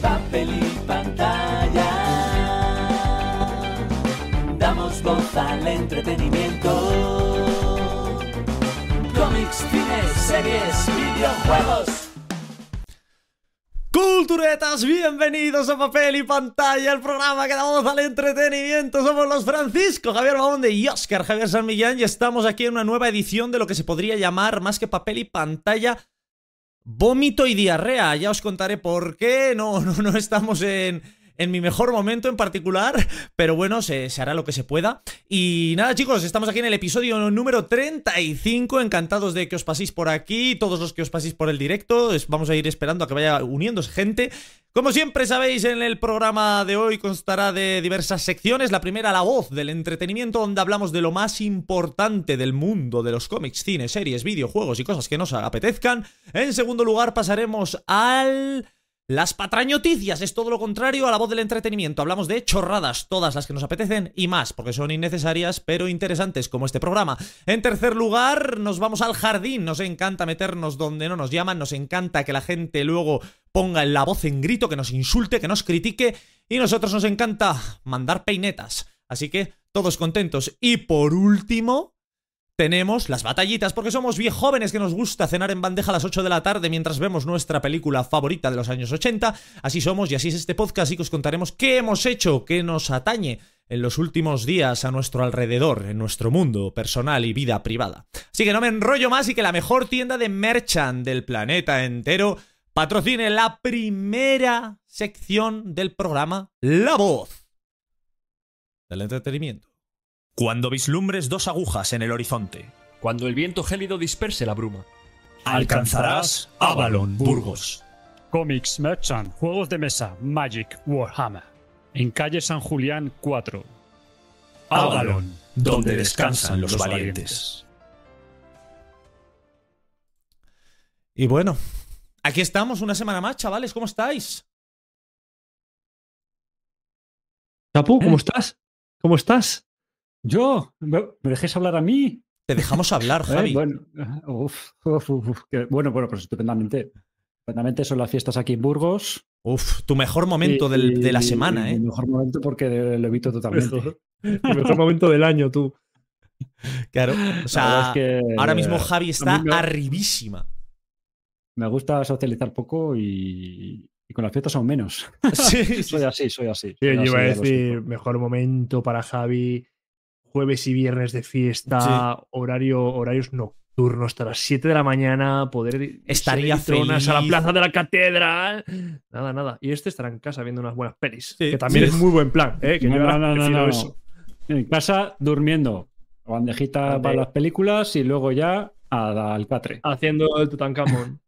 Papel y pantalla. Damos voz al entretenimiento. Cómics, cines, series, videojuegos. Culturetas, bienvenidos a Papel y Pantalla, el programa que da voz al entretenimiento. Somos los Francisco, Javier Bamonde y Oscar Javier San Millán y estamos aquí en una nueva edición de lo que se podría llamar, más que papel y pantalla, vómito y diarrea. Ya os contaré por qué, no, no, no estamos en, en mi mejor momento en particular, pero bueno, se, hará lo que se pueda. Y nada, chicos, estamos aquí en el episodio número 35, encantados de que os paséis por aquí, todos los que os paséis por el directo, vamos a ir esperando a que vaya uniéndose gente. Como siempre sabéis, en el programa de hoy constará de diversas secciones. La primera, la voz del entretenimiento, donde hablamos de lo más importante del mundo de los cómics, cine, series, videojuegos y cosas que nos apetezcan. En segundo lugar, pasaremos al las patrañoticias es todo lo contrario a la voz del entretenimiento. Hablamos de chorradas, todas las que nos apetecen y más, porque son innecesarias pero interesantes como este programa. En tercer lugar, nos vamos al jardín. Nos encanta meternos donde no nos llaman, nos encanta que la gente luego ponga la voz en grito, que nos insulte, que nos critique y nosotros nos encanta mandar peinetas. Así que todos contentos. Y por último, tenemos las batallitas, porque somos bien jóvenes que nos gusta cenar en bandeja a las 8 de la tarde mientras vemos nuestra película favorita de los años 80. Así somos y así es este podcast y que os contaremos qué hemos hecho, qué nos atañe en los últimos días a nuestro alrededor, en nuestro mundo personal y vida privada. Así que no me enrollo más y que la mejor tienda de merchant del planeta entero patrocine la primera sección del programa La Voz del entretenimiento. Cuando vislumbres dos agujas en el horizonte. Cuando el viento gélido disperse la bruma. Alcanzarás Avalon, Burgos. Comics Merchant, juegos de mesa, Magic, Warhammer. En calle San Julián 4. Avalon, donde descansan los valientes. Y bueno, aquí estamos una semana más, chavales, ¿cómo estáis? Tapu, ¿cómo estás? ¿Cómo estás? Yo, ¿me dejéis hablar a mí? Te dejamos hablar, Javi. Eh, bueno, uf, uf, uf, que, bueno, bueno, pues estupendamente. Estupendamente son las fiestas aquí en Burgos. Uf, tu mejor momento y, del, de la semana, y ¿eh? Mi mejor momento porque lo evito totalmente. Mejor, el mejor momento del año, tú. Claro, o sea, es que, ahora mismo Javi está me, arribísima. Me gusta socializar poco y, y con las fiestas aún menos. Sí, soy así, soy así. Sí, soy yo así, iba a decir, mejor momento para Javi, jueves y viernes de fiesta, horario, horarios nocturnos hasta las 7 de la mañana, poder Estaría tronas a la feliz. plaza de la catedral. Nada, nada. Y este estará en casa viendo unas buenas pelis. Sí, que también sí. es muy buen plan, ¿eh? Que No, yo no, ahora no, no, prefiero no. eso. En casa, durmiendo. Bandejita Vale. para las películas y luego ya a- al catre. Haciendo el Tutankamón.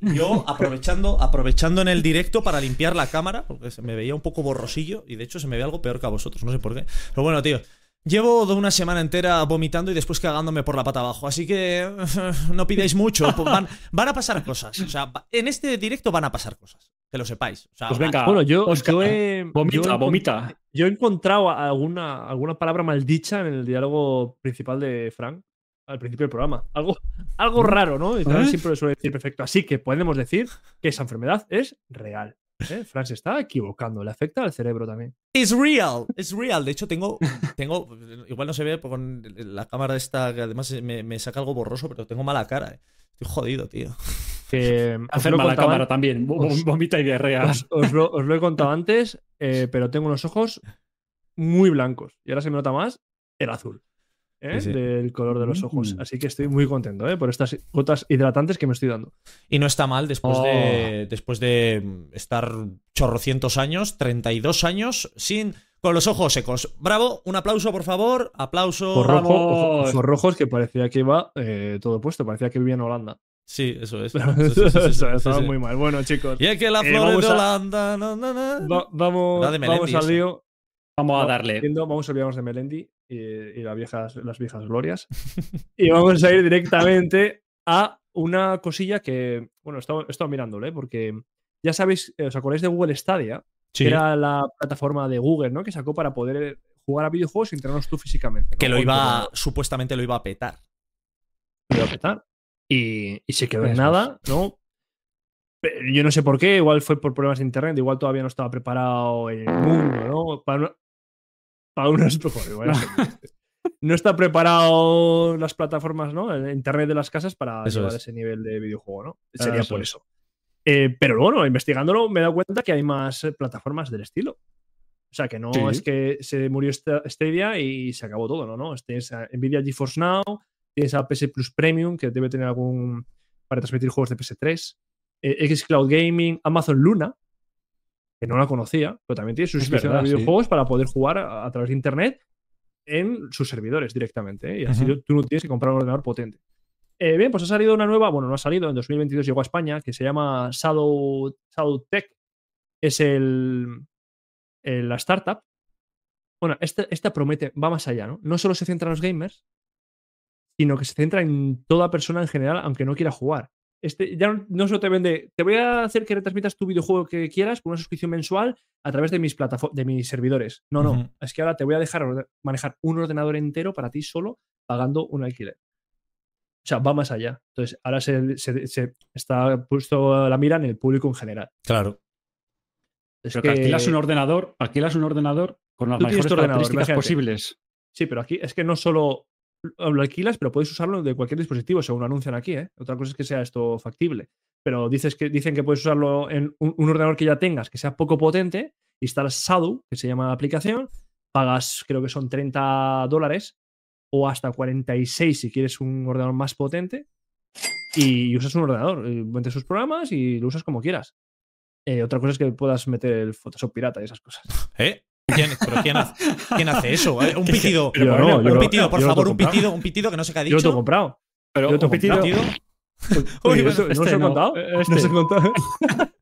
Yo aprovechando, aprovechando en el directo para limpiar la cámara, porque se me veía un poco borrosillo y de hecho se me ve algo peor que a vosotros, no sé por qué. Pero bueno, tío, llevo una semana entera vomitando y después cagándome por la pata abajo, así que no pidáis mucho, pues van, van a pasar cosas. O sea, en este directo van a pasar cosas, que lo sepáis. O sea, Pues venga, Bueno, yo, Óscar, yo he, vomita, yo he vomita. Yo he encontrado alguna, alguna palabra maldicha en el diálogo principal de Frank al principio del programa. Algo, algo raro, ¿no? Y ¿Eh? siempre lo suele decir perfecto. Así que podemos decir que esa enfermedad es real. ¿eh? Frank se está equivocando, le afecta al cerebro también. It's real, it's real. De hecho, tengo, tengo, igual no se ve con la cámara esta, que además me, me saca algo borroso, pero tengo mala cara. eh. Estoy jodido, tío. Que os lo he Enferma la contado cámara también. os- Vomita y diarrea. Os, os lo, os lo he contado antes, eh, pero tengo unos ojos muy blancos. Y ahora se me nota más el azul. ¿Eh? Sí, sí. Del color de los ojos. Mm. Así que estoy muy contento ¿eh? por estas gotas hidratantes que me estoy dando. Y no está mal después, Oh. de, después de estar chorrocientos años, 32 años, sin con los ojos secos. Bravo, un aplauso, por favor. Aplauso. Ojos rojo, ojos rojos que parecía que iba eh, todo puesto, parecía que vivía en Holanda. Sí, eso es. Sí, sí, sí, Estaba muy mal. Bueno, chicos, Y es que las Eh, vamos de a- Holanda. na, na, na. va- vamos, La Melendi, vamos al lío. Vamos a darle. Vamos a olvidarnos de Melendi y, y las, viejas, las viejas glorias. y vamos a ir directamente a una cosilla que, bueno, he estado, he estado mirándolo, ¿eh? porque ya sabéis, eh, ¿os acordáis de Google Stadia? Sí. Que era la plataforma de Google, ¿no? Que sacó para poder jugar a videojuegos sin tenerlos tú físicamente. ¿no? Que lo iba, supuestamente lo iba a petar. lo iba a petar. Y, y se quedó en nada, ¿no? Yo no sé por qué, igual fue por problemas de internet, igual todavía no estaba preparado el mundo, ¿no? Para, para joder, no está preparado las plataformas, ¿no? El internet de las casas para Eso llevar es. ese nivel de videojuego, ¿no? Sería Eso por es. eso. Eh, pero bueno, investigándolo me he dado cuenta que hay más eh, plataformas del estilo. O sea, que no Sí. es que se murió esta- Stadia y se acabó todo, ¿no? no tienes a Nvidia GeForce Now, tienes a PS Plus Premium, que debe tener algún para transmitir juegos de PS3, eh, Xcloud Gaming, Amazon Luna, que no la conocía, pero también tiene suscripción verdad, a sí. videojuegos para poder jugar a, a través de Internet en sus servidores directamente. ¿eh? Y así tú no tienes que comprar un ordenador potente. Eh, bien, pues ha salido una nueva, bueno, no ha salido, en 2022 llegó a España, que se llama Shadow, Shadow Tech. Es el, el- la startup. Bueno, esta, esta promete, va más allá, ¿no? No solo se centra en los gamers, sino que se centra en toda persona en general, aunque no quiera jugar. Este, ya no, no solo te vende, te voy a hacer que retransmitas tu videojuego que quieras por una suscripción mensual a través de mis plataformas, de mis servidores. No, no, es que ahora te voy a dejar manejar un ordenador entero para ti solo pagando un alquiler. O sea, va más allá. Entonces, ahora se, se- se está puesto la mira en el público en general. Claro. Es Pero que alquilas un ordenador, alquilas un ordenador con las mejores características posibles. Sí, pero aquí es que no solo lo alquilas, pero puedes usarlo de cualquier dispositivo, según anuncian aquí. ¿eh? Otra cosa es que sea esto factible. Pero dices que, dicen que puedes usarlo en un, ordenador que ya tengas, que sea poco potente, instalas Shadow, que se llama la aplicación, pagas, creo que son 30 dólares, o hasta 46 si quieres un ordenador más potente, y usas un ordenador, y metes sus programas y lo usas como quieras. Eh, otra cosa es que puedas meter el Photoshop pirata y esas cosas. ¿Eh? ¿Quién, pero quién hace, quién hace eso? Eh, Un pitido. Yo no, yo un lo- pitido, por yo favor, un pitido, un pitido que no sé qué ha Yo lo dicho. tengo comprado. Pero Yo te un pitido- ¿Pitido? Uy, Uy, ¿eso- ¿No este os he no, contado? eh, ¿No os he este. contado?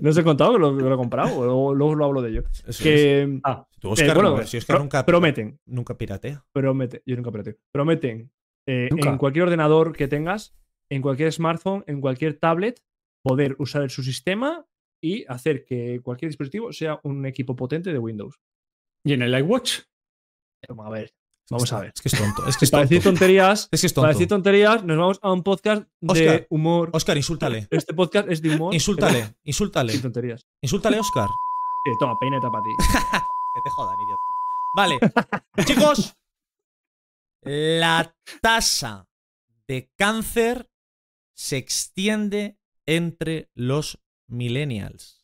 ¿No os he contado que lo, que lo he comprado? O Luego, luego lo hablo de ello. Eso es. Que, Ah, Tú, eh, Óscar, bueno, no, si Óscar pro- nunca, prometen, nunca piratea. prometen, yo nunca pirateé, prometen eh, Nunca. en cualquier ordenador que tengas, en cualquier smartphone, en cualquier tablet, poder usar su sistema y hacer que cualquier dispositivo sea un equipo potente de Windows. y en el iWatch. Vamos a ver, vamos a ver. Es que es tonto. Es que es Para decir tonto. tonterías, Es que es para decir tonto. tonterías, nos vamos a un podcast de Oscar, humor. Óscar, insúltale. Este podcast es de humor. Insúltale, insúltale. Sin tonterías. Insúltale, Óscar. Eh, toma, peineta para ti. Que te jodan, idiota. Vale. Chicos, la tasa de cáncer se extiende entre los millennials.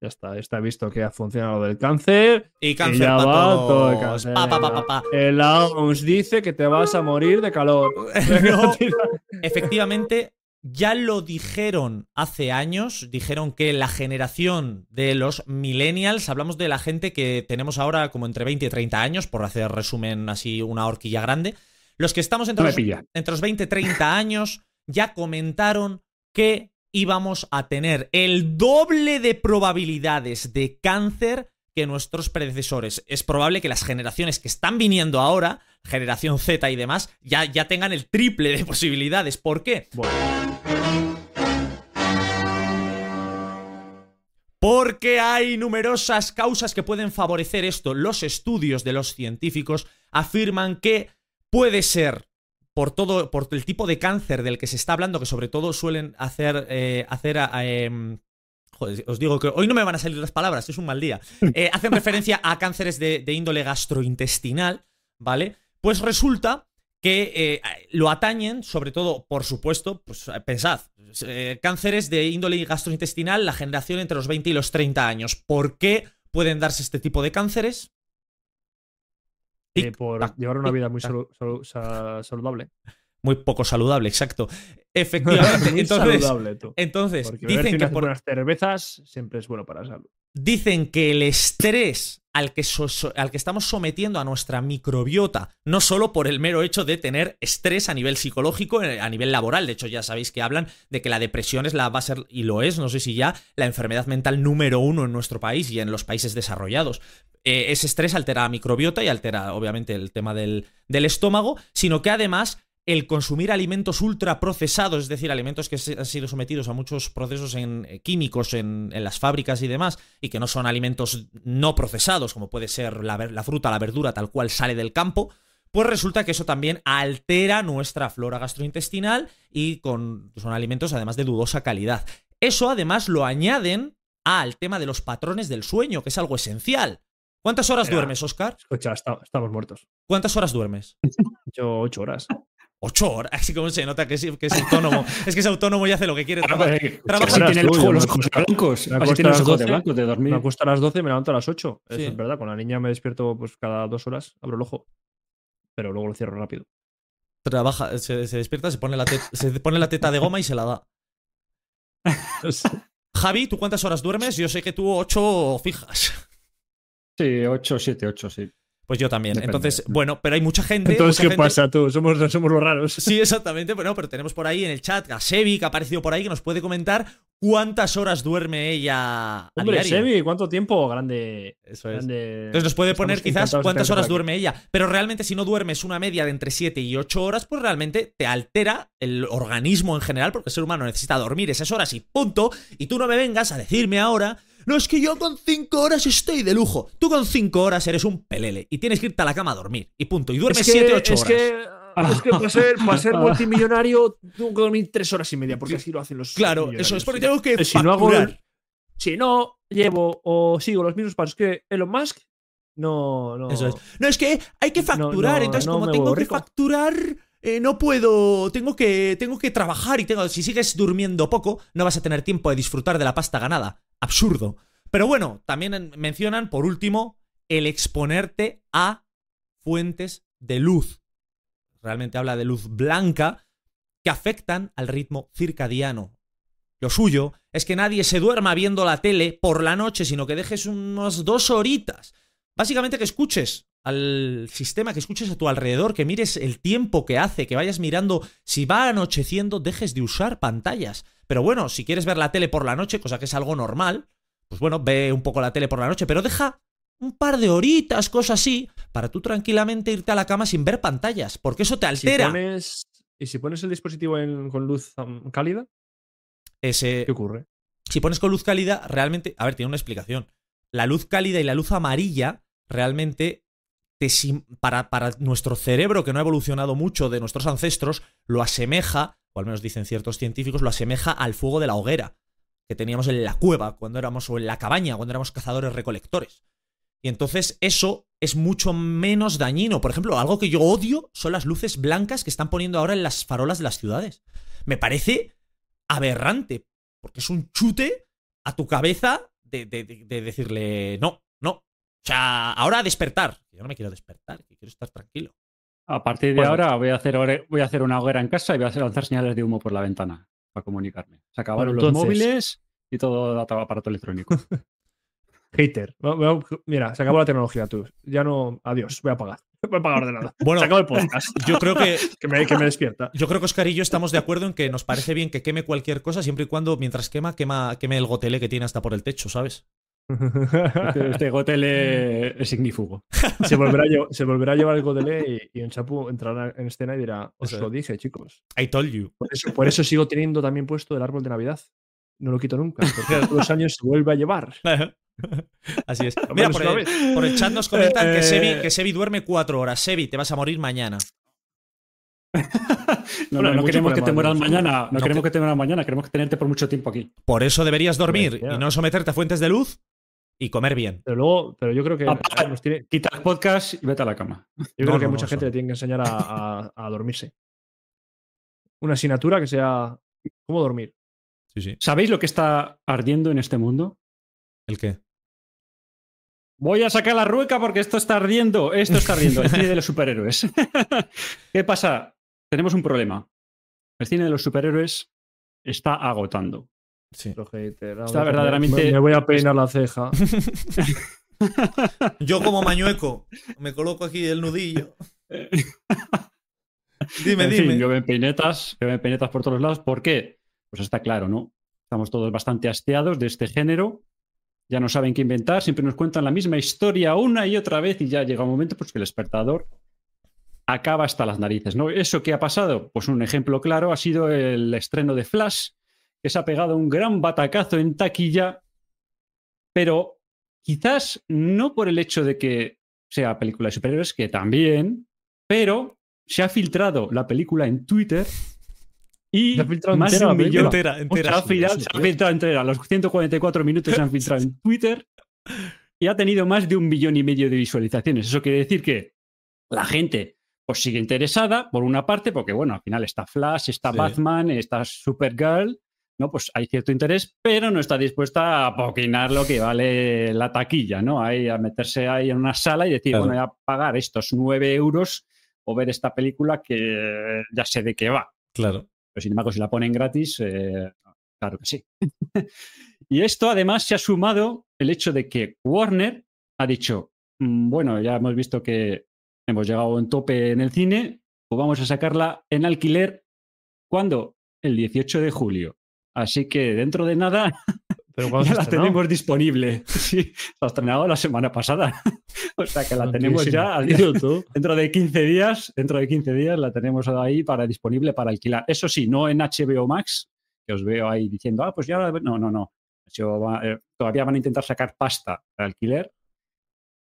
Ya está, está visto que ha funcionado lo del cáncer. Y Y cáncer ya para va todo el cáncer. Pa, pa, pa, pa, pa. El OMS dice que te vas a morir de calor. No, efectivamente, ya lo dijeron hace años. Dijeron que la generación de los millennials, hablamos de la gente que tenemos ahora como entre 20 y 30 años, por hacer resumen así una horquilla grande. Los que estamos entre No los, entre los 20 y 30 años ya comentaron que íbamos a tener el doble de probabilidades de cáncer que nuestros predecesores. Es probable que las generaciones que están viniendo ahora, generación Z y demás, ya, ya tengan el triple de posibilidades. ¿Por qué? Porque hay numerosas causas que pueden favorecer esto. Los estudios de los científicos afirman que puede ser por todo, por el tipo de cáncer del que se está hablando, que sobre todo suelen hacer, eh, hacer a- em, joder, os digo que hoy no me van a salir las palabras, es un mal día. Eh, hacen referencia a cánceres de, de índole gastrointestinal, ¿vale? Pues resulta que eh, lo atañen, sobre todo, por supuesto, pues pensad, eh, cánceres de índole gastrointestinal, la generación entre los 20 y los 30 años. ¿Por qué pueden darse este tipo de cánceres? Eh, por tac, llevar una vida muy salu- salu- saludable. Muy poco saludable, exacto. Efectivamente. Muy entonces, saludable, tú. entonces Porque dicen que por- buenas cervezas siempre es bueno para la salud. dicen que el estrés al que, so- al que estamos sometiendo a nuestra microbiota, no solo por el mero hecho de tener estrés a nivel psicológico, eh, a nivel laboral, de hecho ya sabéis que hablan de que la depresión es la va a ser, y lo es, no sé si ya, la enfermedad mental número uno en nuestro país y en los países desarrollados. Eh, ese estrés altera la microbiota y altera obviamente el tema del, del estómago, sino que además el consumir alimentos ultraprocesados, es decir, alimentos que han sido sometidos a muchos procesos eh, químicos en, en las fábricas y demás, y que no son alimentos no procesados, como puede ser la, la fruta, la verdura, tal cual sale del campo, pues resulta que eso también altera nuestra flora gastrointestinal y son alimentos además de dudosa calidad. Eso además lo añaden al tema de los patrones del sueño, que es algo esencial. ¿Cuántas horas Mira. duermes, Oscar? Escucha, está- estamos muertos. ¿Cuántas horas duermes? Yo ocho horas. Ocho horas. Así como se nota que es, que es autónomo. es que es autónomo y hace lo que quiere. Trabaja. ver, trabaja- tiene el ojo- los me ojos acuesto- blancos. me acuesto tiene a los las ojos de 12, blancos de dormir. Me acuesto a las 12 y me levanto a las 8. Eso Sí. es verdad. Con la niña me despierto pues cada dos horas, abro el ojo. Pero luego lo cierro rápido. Trabaja, se, se despierta, se pone, la teta, se pone la teta de goma y se la da. Javi, ¿tú cuántas horas duermes? Yo sé que tú ocho fijas. Sí, 8, 7, 8, sí. Pues yo también. Depende. Entonces, bueno, pero hay mucha gente. Entonces, mucha ¿qué gente- pasa tú? Somos, somos los raros. Sí, exactamente. Bueno, pero tenemos por ahí en el chat a Sebi, que ha aparecido por ahí, que nos puede comentar cuántas horas duerme ella Hombre. Sebi, ¿cuánto tiempo? Grande. Eso es. grande- Entonces nos puede Estamos poner quizás cuántas horas duerme ella. Pero realmente si no duermes una media de entre 7 y 8 horas, pues realmente te altera el organismo en general, porque el ser humano necesita dormir esas horas y punto. Y tú no me vengas a decirme ahora, no es que yo con 5 horas estoy de lujo. Tú con 5 horas eres un pelele y tienes que irte a la cama a dormir. Y punto. Y duermes Es que- 7, 8 es horas. Que, es que para ser, para ser multimillonario tengo que dormir tres horas y media, porque así lo hacen los Claro, eso es porque tengo que si no hago facturar. Si no llevo o sigo los mismos pasos que Elon Musk, no. no Eso es. No, es que hay que facturar. no, entonces, no como tengo que rico. facturar, eh, no puedo. Tengo que, tengo que trabajar y tengo. Si sigues durmiendo poco, no vas a tener tiempo de disfrutar de la pasta ganada. Absurdo. Pero bueno, también en- mencionan, por último, el exponerte a fuentes de luz. Realmente habla de luz blanca que afectan al ritmo circadiano. Lo suyo es que nadie se duerma viendo la tele por la noche, sino que dejes unas dos horitas. Básicamente que escuches al sistema, que escuches a tu alrededor, que mires el tiempo que hace, que vayas mirando si va anocheciendo, dejes de usar pantallas. Pero bueno, si quieres ver la tele por la noche, cosa que es algo normal, pues bueno, ve un poco la tele por la noche, pero deja un par de horitas, cosas así, para tú tranquilamente irte a la cama sin ver pantallas, porque eso te Si altera. pones, y si pones el dispositivo en- con luz um, cálida, Ese, ¿qué ocurre? si pones con luz cálida, realmente, a ver, tiene una explicación. La luz cálida y la luz amarilla realmente te para, para nuestro cerebro que no ha evolucionado mucho de nuestros ancestros, lo asemeja, o al menos dicen ciertos científicos, lo asemeja al fuego de la hoguera que teníamos en la cueva cuando éramos, o en la cabaña cuando éramos cazadores recolectores. Y entonces eso es mucho menos dañino. Por ejemplo, algo que yo odio son las luces blancas que están poniendo ahora en las farolas de las ciudades. Me parece aberrante, porque es un chute a tu cabeza de, de- de- de decirle, no, no. O sea, ahora despertar. Yo no me quiero despertar, quiero estar tranquilo. A partir de Bueno. ahora voy a, hacer, voy a hacer una hoguera en casa y voy a hacer- lanzar señales de humo por la ventana para comunicarme. Se acabaron Bueno, los móviles y todo aparato electrónico. Hater. Mira, se acabó la tecnología, tú. Ya no. Adiós, voy a apagar. Voy a apagar ordenador. Bueno, se acabó el podcast. Yo creo que, que, me, que me despierta. yo creo que Oscar y yo estamos de acuerdo en que nos parece bien que queme cualquier cosa siempre y cuando, mientras quema, quema queme el gotele que tiene hasta por el techo, ¿sabes? Este, este gotele es ignífugo. se, volverá a llevar, se volverá a llevar el Godele y, y en Chapu entrará en escena y dirá: Os lo dije, chicos. I told you. Por eso, por eso sigo teniendo también puesto el árbol de Navidad. No lo quito nunca. Porque todos los años se vuelve a llevar. Así es. Mira, menos por el, por el chat nos comentan que, Eh, Sebi, que Sebi duerme cuatro horas. Sebi, te vas a morir mañana. No, Bueno, no, no queremos que te mueras mañana. No, No queremos que- que te mueras mañana. Queremos tenerte por mucho tiempo aquí. Por eso deberías dormir y no someterte a fuentes de luz y comer bien. Pero luego, pero yo creo que nos tiene, Quita el podcast y vete a la cama. yo No, creo no, que no, mucha gente le tiene que enseñar a, a- a dormirse. Una asignatura que sea cómo dormir. Sí, sí. ¿Sabéis lo que está ardiendo en este mundo? ¿El qué? Voy a sacar la rueca porque esto está ardiendo. Esto está ardiendo. El cine de los superhéroes. ¿Qué pasa? Tenemos un problema. El cine de los superhéroes está agotando. Sí. Los haters. Está Me- verdaderamente- Me, me voy a peinar la ceja. Yo como mañueco me coloco aquí el nudillo. Dime, en dime. fin, llueven peinetas, llueven peinetas por todos lados. ¿Por qué? Pues está claro, ¿no? Estamos todos bastante hastiados de este género. Ya no saben qué inventar, siempre nos cuentan la misma historia una y otra vez y ya llega un momento pues, que el espectador acaba hasta las narices, ¿no? ¿Eso qué ha pasado? Pues un ejemplo claro ha sido el estreno de Flash, que se ha pegado un gran batacazo en taquilla, pero quizás no por el hecho de que sea película de superhéroes, que también, pero se ha filtrado la película en Twitter Y Se ha filtrado más de entera un la millón. Entera, Se entera. ha, filtrado, se ha filtrado entera. Los 144 minutos se han filtrado en Twitter y ha tenido más de un millón y medio de visualizaciones. Eso quiere decir que la gente pues sigue interesada, por una parte, porque bueno, al final está Flash, está Sí. Batman, está Supergirl, ¿no? Pues hay cierto interés, pero no está dispuesta a poquinar lo que vale la taquilla, ¿no? Ahí a meterse ahí en una sala y decir, Claro. bueno, voy a pagar estos 9 euros o ver esta película que ya sé de qué va. Claro. Pero sin embargo, si la ponen gratis, eh, claro que sí. y esto además se ha sumado el hecho de que Warner ha dicho, "Mm, bueno, ya hemos visto que hemos llegado a un tope en el cine, pues vamos a sacarla en alquiler. ¿Cuándo? El 18 de julio. Así que dentro de nada Pero ya la estrenó? tenemos disponible. Sí, ha estrenado la semana pasada. o sea que la Ah, tenemos ya al. Dentro de 15 días, dentro de 15 días la tenemos ahí para disponible para alquilar. Eso sí, no en HBO Max, que os veo ahí diciendo, ah, pues ya, la- no, no, no. Eh, todavía van a intentar sacar pasta de alquiler,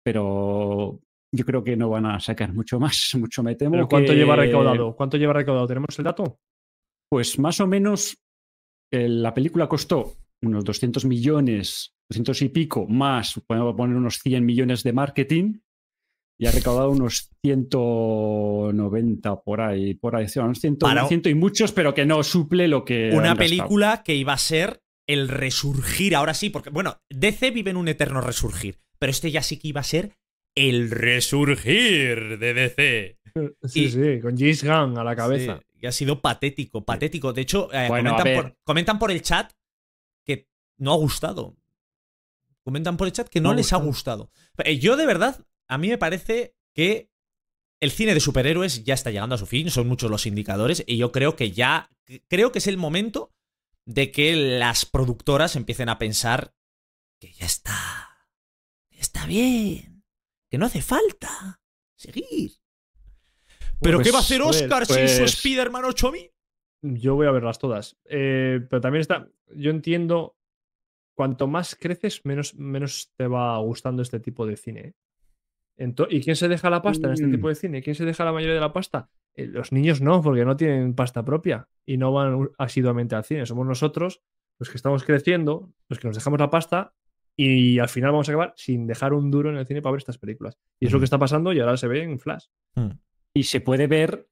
pero yo creo que no van a sacar mucho más, mucho me temo. ¿Pero cuánto que- lleva recaudado? ¿Cuánto lleva recaudado? ¿Tenemos el dato? Pues más o menos la película costó unos 200 millones, 200 y pico, más, podemos poner unos 100 millones de marketing y ha recaudado unos 190 por ahí, por ahí, sí, unos 100, Para- 100 y muchos, pero que no suple lo que... Una gastado. película que iba a ser el resurgir, ahora sí, porque, bueno, DC vive en un eterno resurgir, pero este ya sí que iba a ser el resurgir de DC. Sí, Y- sí, con James Gunn a la cabeza. Sí, ha sido patético, patético. De hecho, eh, Bueno, comentan, por, comentan por el chat que no ha gustado. Comentan por el chat que no, les ha gustado. Eh, Yo, de verdad, a mí me parece que el cine de superhéroes ya está llegando a su fin, son muchos los indicadores, y yo creo que ya, creo que es el momento de que las productoras empiecen a pensar que ya está, está bien, que no hace falta seguir. ¿Pero Pues, qué va a hacer joder, Oscar sin su pues- Spider-Man 8000? Yo voy a verlas todas. Eh, pero también está. Yo entiendo. Cuanto más creces, menos, menos te va gustando este tipo de cine. ¿eh? Ento- ¿Y quién se deja la pasta en este Mm. tipo de cine? ¿Quién se deja la mayoría de la pasta? Eh, los niños no, porque no tienen pasta propia y no van asiduamente al cine. Somos nosotros los que estamos creciendo, los que nos dejamos la pasta y al final vamos a acabar sin dejar un duro en el cine para ver estas películas. Y es lo que está pasando y ahora se ve en Flash. Y se puede ver,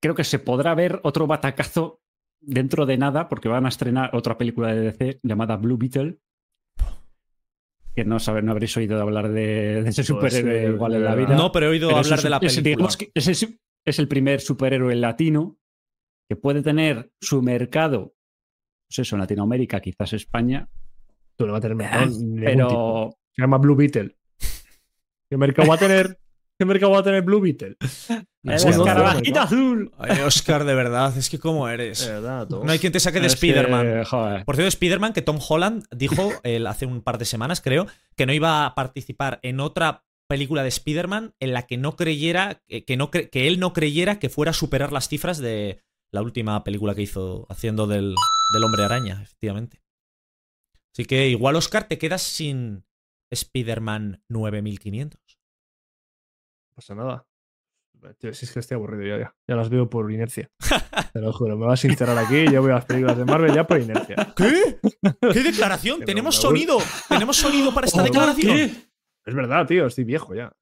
creo que se podrá ver otro batacazo dentro de nada, porque van a estrenar otra película de DC llamada Blue Beetle. Que no, sabe- no habréis oído hablar de, de ese superhéroe igual en la vida. No, pero he oído Pero hablar de la película. que es, el- es el primer superhéroe latino que puede tener su mercado, pues eso, en Latinoamérica, quizás España, Tú no va a tener mercado ningún tipo. pero Se llama Blue Beetle. ¿Qué mercado va a tener? ¿Qué mercado va a tener Blue Beetle? el escarabajito azul. Ay, Oscar, de verdad, es que cómo eres. Verdad. No hay quien te saque de que, Spider-Man. Por cierto, Spider-Man, que Tom Holland dijo el- hace un par de semanas, creo, que no iba a participar en otra película de Spider-Man en la que no creyera, que, que no cre- que él no creyera que fuera a superar las cifras de la última película que hizo haciendo del, del hombre araña, efectivamente. Así que igual, Oscar, te quedas sin Spider-Man 9500. No pasa nada. Tío, si es que estoy aburrido ya, ya. Ya las veo por inercia. Te lo juro, me vas a sincerar aquí y yo veo las películas de Marvel ya por inercia. ¿Qué? ¿Qué declaración? Tenemos sonido. Tenemos sonido para esta Oh, declaración. ¿Qué? Es verdad, tío, estoy viejo ya.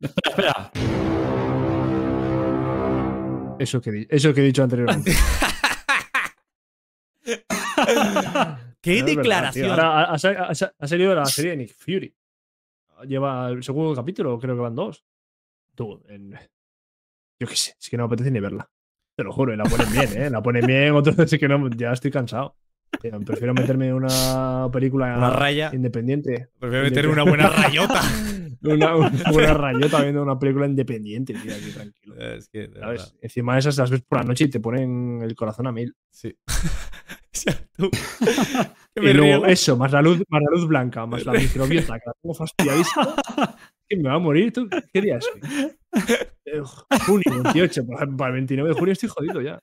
Espera, Eso que, eso que he dicho anteriormente. ¿Qué declaración? Ahora ha, ha ha salido la serie de Nick Fury. Lleva el segundo capítulo, creo que van dos. Tú, en- yo qué sé, es que no me apetece ni verla. Te lo juro, y la ponen bien, ¿eh? La ponen bien, otros es que no, ya estoy cansado. Tío, Prefiero meterme en una película Una raya. independiente. Prefiero meter una buena rayota. Una, una buena rayota viendo una película independiente, tío, aquí tranquilo. Es que, de ¿Sabes? Encima de esas las ves por la noche y te ponen el corazón a mil. Sí. Tú- Y luego río. eso, más la luz, más la luz blanca, más la microbiota, que la tengo fastidiadísima. Que me va a morir. ¿Tú qué día? Eh, Junio 28, para el 29 de junio estoy jodido ya.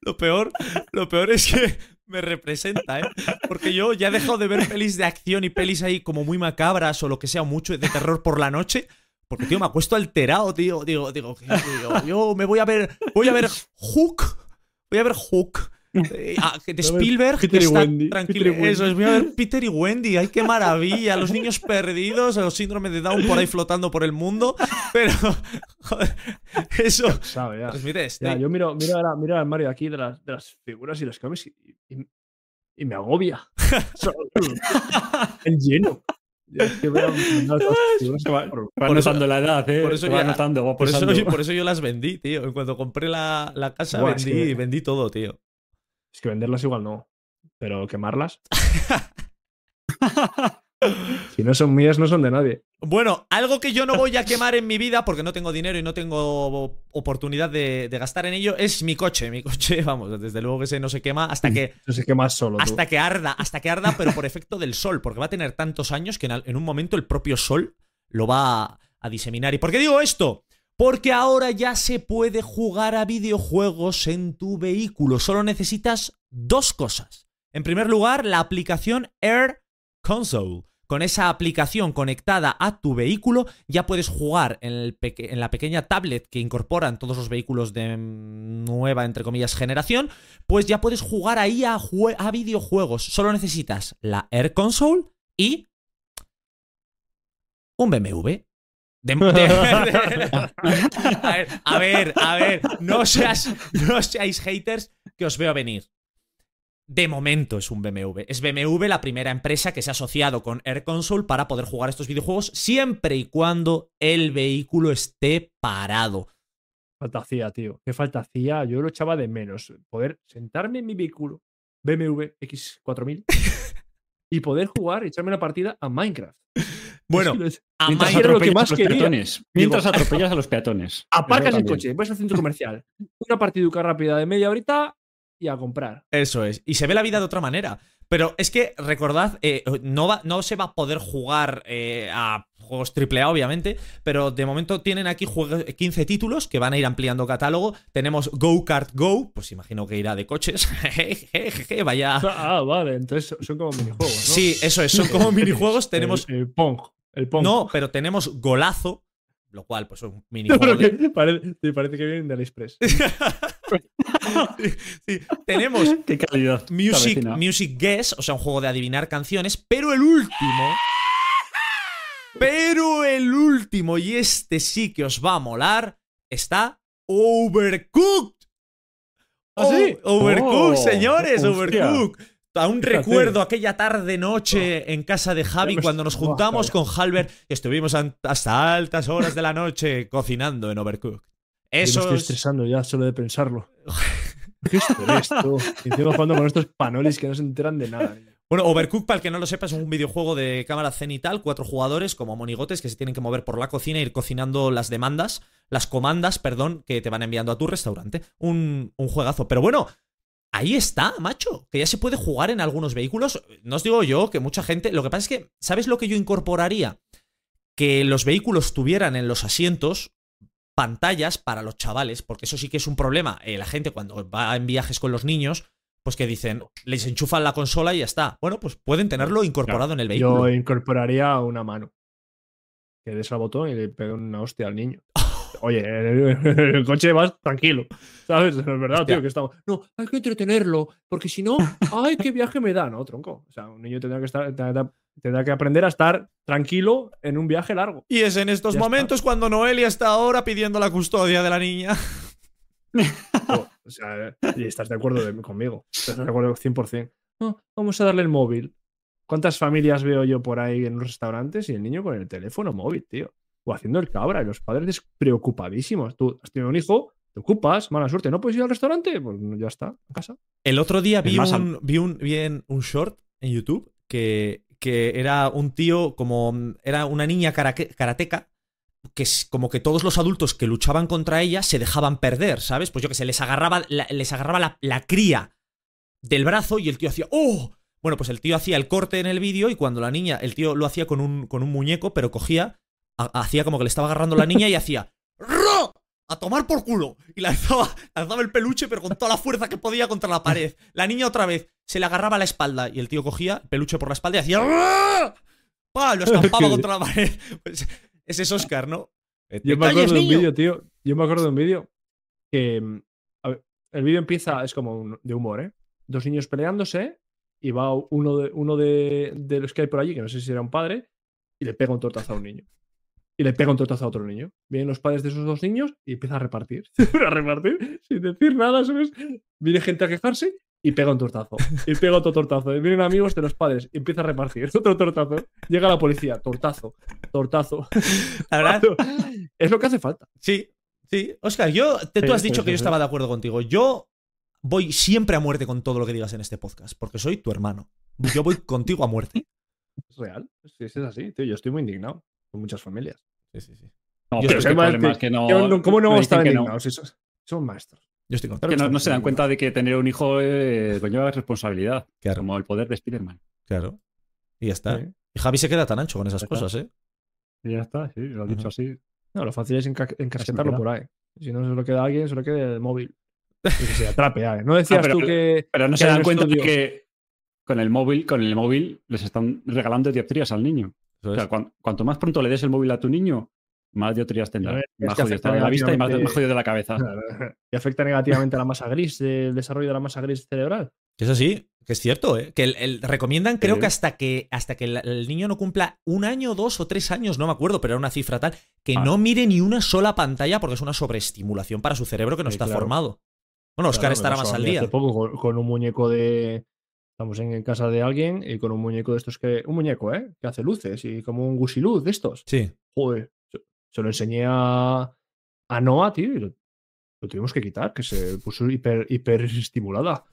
Lo peor, lo peor es que me representa, ¿eh? Porque yo ya he dejado de ver pelis de acción y pelis ahí como muy macabras o lo que sea, mucho de terror por la noche. Porque, tío, me acuesto alterado, tío. Digo, digo, ¿qué, tío? yo me voy a ver, voy a ver Hook. voy a ver Hook. Eh, ah, de Spielberg, que Peter y está Wendy, tranquilo. Peter y Eso es, voy a ver Peter y Wendy. Ay, qué maravilla. Los niños perdidos, los síndromes de Down por ahí flotando por el mundo. Pero, joder, eso. Sabe, ya. Transmite este. Ya, yo miro, miro, ahora- miro al Mario aquí de las, de las figuras y los cómics y, y- y me agobia. el lleno. Por- notando la edad, ¿eh? por eso Se va ya- notando, va Por eso, pesando. por eso yo las vendí, tío. En cuanto compré la, la casa, Buah, es vendí, que- vendí todo, tío. Es que venderlas igual no. Pero quemarlas. si no son mías, no son de nadie. Bueno, algo que yo no voy a quemar en mi vida porque no tengo dinero y no tengo oportunidad de, de gastar en ello es mi coche. Mi coche, vamos, desde luego que ese no se quema hasta que, Eso se quema solo. tú. hasta que arda, hasta que arda, pero por efecto del sol, porque va a tener tantos años que en, en un momento el propio sol lo va a, a diseminar. ¿Y por qué digo esto? Porque ahora ya se puede jugar a videojuegos en tu vehículo. Solo necesitas dos cosas. En primer lugar, la aplicación Air Console. Con esa aplicación conectada a tu vehículo, ya puedes jugar en, la pequeña tablet que incorporan todos los vehículos de nueva, entre comillas, generación. Pues ya puedes jugar ahí a, a videojuegos. Solo necesitas la Air Console y un BMW. De- de- de- a, ver, a ver, a ver, no, seas, no seáis haters que os veo venir. De momento es un BMW. Es BMW la primera empresa que se ha asociado con Air Console para poder jugar estos videojuegos siempre y cuando el vehículo esté parado. Falta hacía, tío. ¿Qué falta hacía? Yo lo echaba de menos. Poder sentarme en mi vehículo, BMW X4000, y poder jugar y echarme una partida a Minecraft. Bueno, Es que lo- a Mientras Minecraft era lo que atropellas más a los quería. peatones. Mientras atropellas a los peatones. Aparcas el coche, vas al centro comercial, una partiduca rápida de media horita y a comprar. Eso es. Y se ve la vida de otra manera. Pero es que, recordad, eh, no, va, no se va a poder jugar eh, a juegos AAA, obviamente, pero de momento tienen aquí juegos- 15 títulos que van a ir ampliando catálogo. Tenemos Go Kart Go, pues imagino que irá de coches. Jejeje, Vaya. Ah, vale, entonces son como minijuegos, ¿no? Sí, eso es, son como minijuegos. Tenemos. El, el Pong. El Pong. No, pero tenemos Golazo, lo cual, pues es un de- que parece, que vienen de AliExpress. Sí, Tenemos Qué calidad. Music, Guess, o sea, un juego de adivinar canciones, pero el último. Pero el último, y este sí que os va a molar, está Overcooked. ¿Ah, sí? Oh, Overcooked, Oh, señores, hostia. Overcooked. Aún Fíjate. recuerdo aquella tarde-noche en casa de Javi cuando nos juntamos con Halbert y estuvimos hasta altas horas de la noche cocinando en Overcooked. Me Eso estoy es- estresando ya solo de pensarlo. ¿Qué estrés, tú? Y encima jugando con estos panolis que no se enteran de nada. niño. Bueno, Overcooked, para el que no lo sepa, es un videojuego de cámara cenital, cuatro jugadores como monigotes que se tienen que mover por la cocina e ir cocinando las demandas, las comandas, perdón, que te van enviando a tu restaurante. Un, un juegazo. Pero bueno, ahí está, macho, que ya se puede jugar en algunos vehículos. No os digo yo que mucha gente... Lo que pasa es que, ¿sabes lo que yo incorporaría? Que los vehículos tuvieran en los asientos pantallas para los chavales, porque eso sí que es un problema. Eh, la gente cuando va en viajes con los niños, pues que dicen, les enchufan la consola y ya está. Bueno, pues pueden tenerlo incorporado en el vehículo. Yo incorporaría una mano. Que des al botón y le pegue una hostia al niño. Oye, en el, coche vas tranquilo. ¿Sabes? Es verdad, Hostia. tío, que estamos. No, hay que entretenerlo, porque si no, ¡ay, qué viaje me da! No, tronco. O sea, un niño tendrá que, estar, tendrá, tendrá que aprender a estar tranquilo en un viaje largo. Y es en estos Ya está. momentos cuando Noelia está ahora pidiendo la custodia de la niña. O, o sea, y estás de acuerdo de- conmigo. Estás de acuerdo 100%. No, vamos a darle el móvil. ¿Cuántas familias veo yo por ahí en los restaurantes y el niño con el teléfono móvil, tío? O haciendo el cabra y los padres despreocupadísimos. Tú has tenido un hijo, te ocupas, mala suerte, ¿no puedes ir al restaurante? Pues ya está, a casa. El otro día vi un, vi un, vi en un short en YouTube que, que era un tío como... Era una niña karateca que es como que todos los adultos que luchaban contra ella se dejaban perder, ¿sabes? Pues yo que sé, les agarraba, la, les agarraba la, la cría del brazo y el tío hacía ¡Oh! Bueno, pues el tío hacía el corte en el vídeo y cuando la niña, el tío lo hacía con un, con un muñeco, pero cogía, ha- hacía como que le estaba agarrando la niña y hacía. ¡A tomar por culo! Y lanzaba, lanzaba el peluche, pero con toda la fuerza que podía contra la pared. La niña otra vez se le agarraba a la espalda y el tío cogía el peluche por la espalda y hacía ¡Ra! ¡Pa! Lo estampaba contra la pared. Pues, ese es Oscar, ¿no? Yo ¿te me acuerdo de un vídeo, tío. Yo me acuerdo de un vídeo que. mm, a ver, el vídeo empieza, es como un- de humor, ¿eh? Dos niños peleándose y va uno, de, uno de, de los que hay por allí, que no sé si era un padre, y le pega un tortazo a un niño. Y le pega un tortazo a otro niño. Vienen los padres de esos dos niños y empieza a repartir. a repartir sin decir nada, ¿sabes? Viene gente a quejarse y pega un tortazo. Y pega otro tortazo. Vienen amigos de los padres y empieza a repartir. Otro tortazo. Llega la policía. Tortazo. Tortazo. La verdad, Es lo que hace falta. sí, sí. Oscar, yo, te- tú has sí, dicho sí, que yo estaba de acuerdo contigo. Yo voy siempre a muerte con todo lo que digas en este podcast, porque soy tu hermano. Yo voy contigo a muerte. Es real. Sí, es así, tío. Yo estoy muy indignado con muchas familias. Sí, sí, sí. No, Yo pero es que que- no. ¿Cómo no, no vamos a estar no. indignados? Si son, maestros. Yo estoy contigo. Que no, no se dan cuenta de que tener un hijo eh, conlleva responsabilidad, Claro, como el poder de Spider-Man. claro. Y ya está. Sí. Y Javi se queda tan ancho con esas cosas, ¿eh? Y ya está, sí, lo has Ujú. dicho así. No, lo fácil es enca- encasquetarlo por ahí. Si no se lo queda a alguien, se lo queda el móvil. Y que se atrape. ¿eh? No decías Ah, pero- tú que. Pero no Que se dan cuenta de que con el móvil, con el móvil les están regalando dioptrías al niño. Eso O sea, cuan- cuanto más pronto le des el móvil a tu niño, más dioptrías tendrá. A ver, Más jodido estará de la vista y más, más jodido de la cabeza. y afecta negativamente a la masa gris, el desarrollo de la masa gris cerebral. Que es así, que es cierto, ¿eh? Que el, el- recomiendan, creo Sí. que hasta que hasta que el, el niño no cumpla un año, dos o tres años, no me acuerdo, pero era una cifra tal, que Ah. no mire ni una sola pantalla porque es una sobreestimulación para su cerebro que no Sí, está claro. formado. Bueno, Oscar Claro, estará más al día. Hace poco con, con un muñeco de. Estamos en, casa de alguien y con un muñeco de estos que. Un muñeco, ¿eh? Que hace luces y como un gusiluz de estos. Sí. Joder. Se, lo enseñé a, a Noah, tío, y lo, lo tuvimos que quitar, que se puso hiper, hiper estimulada.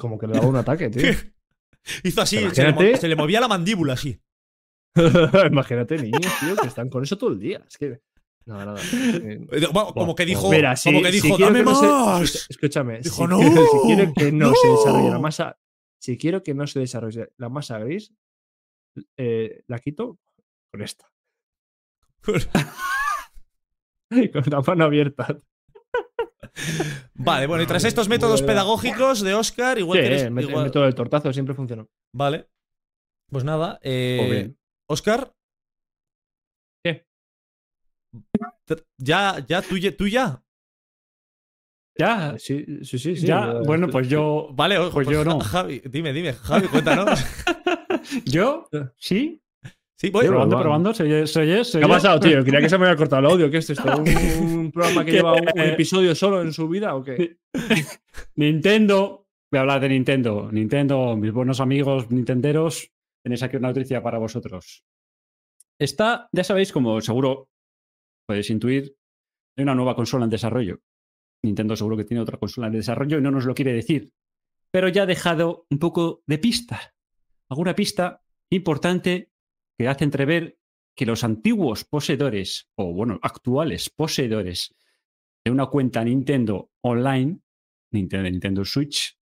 Como que le daba un ataque, tío. Hizo así, se le, se le movía la mandíbula así. Imagínate niños, tío, que están con eso todo el día. Es que. Nada, nada. Eh, Eh, bueno, como que dijo, Mira, si- como que dijo, dame que no se- más. escúchame. Dijo, si, "No, quiero, si quiero que no, se no". desarrolle la masa. Si quiero que no se desarrolle la masa gris, eh, la quito con esta. con la mano abierta. Vale, bueno, y tras estos métodos Buena. pedagógicos de Oscar, igual Sí, que eres- el, met- el método del tortazo siempre funcionó. Vale. Pues nada, eh. Oscar. Ya, ya, tú ya. Tú ya. Ya, Sí, sí, sí. sí, ya, eh, bueno, pues yo, Vale, o- Pues yo no. Javi, dime, dime, Javi, cuéntanos. yo, sí, Sí, voy. Probando, probando, se oye, se oye, se ¿Qué ha pasado, tío? Creía que se me había cortado el audio. ¿Qué es esto? ¿Un, un programa que Que- lleva un, un episodio solo en su vida o qué? Nintendo, voy a hablar de Nintendo. Nintendo, mis buenos amigos nintenderos, tenéis aquí una noticia para vosotros. Está, ya sabéis, como seguro podéis intuir, hay una nueva consola en desarrollo. Nintendo seguro que tiene otra consola en desarrollo y no nos lo quiere decir. Pero ya ha dejado un poco de pista. Alguna pista importante que hace entrever que los antiguos poseedores, o bueno, actuales poseedores de una cuenta Nintendo online, Nintendo, Nintendo Switch,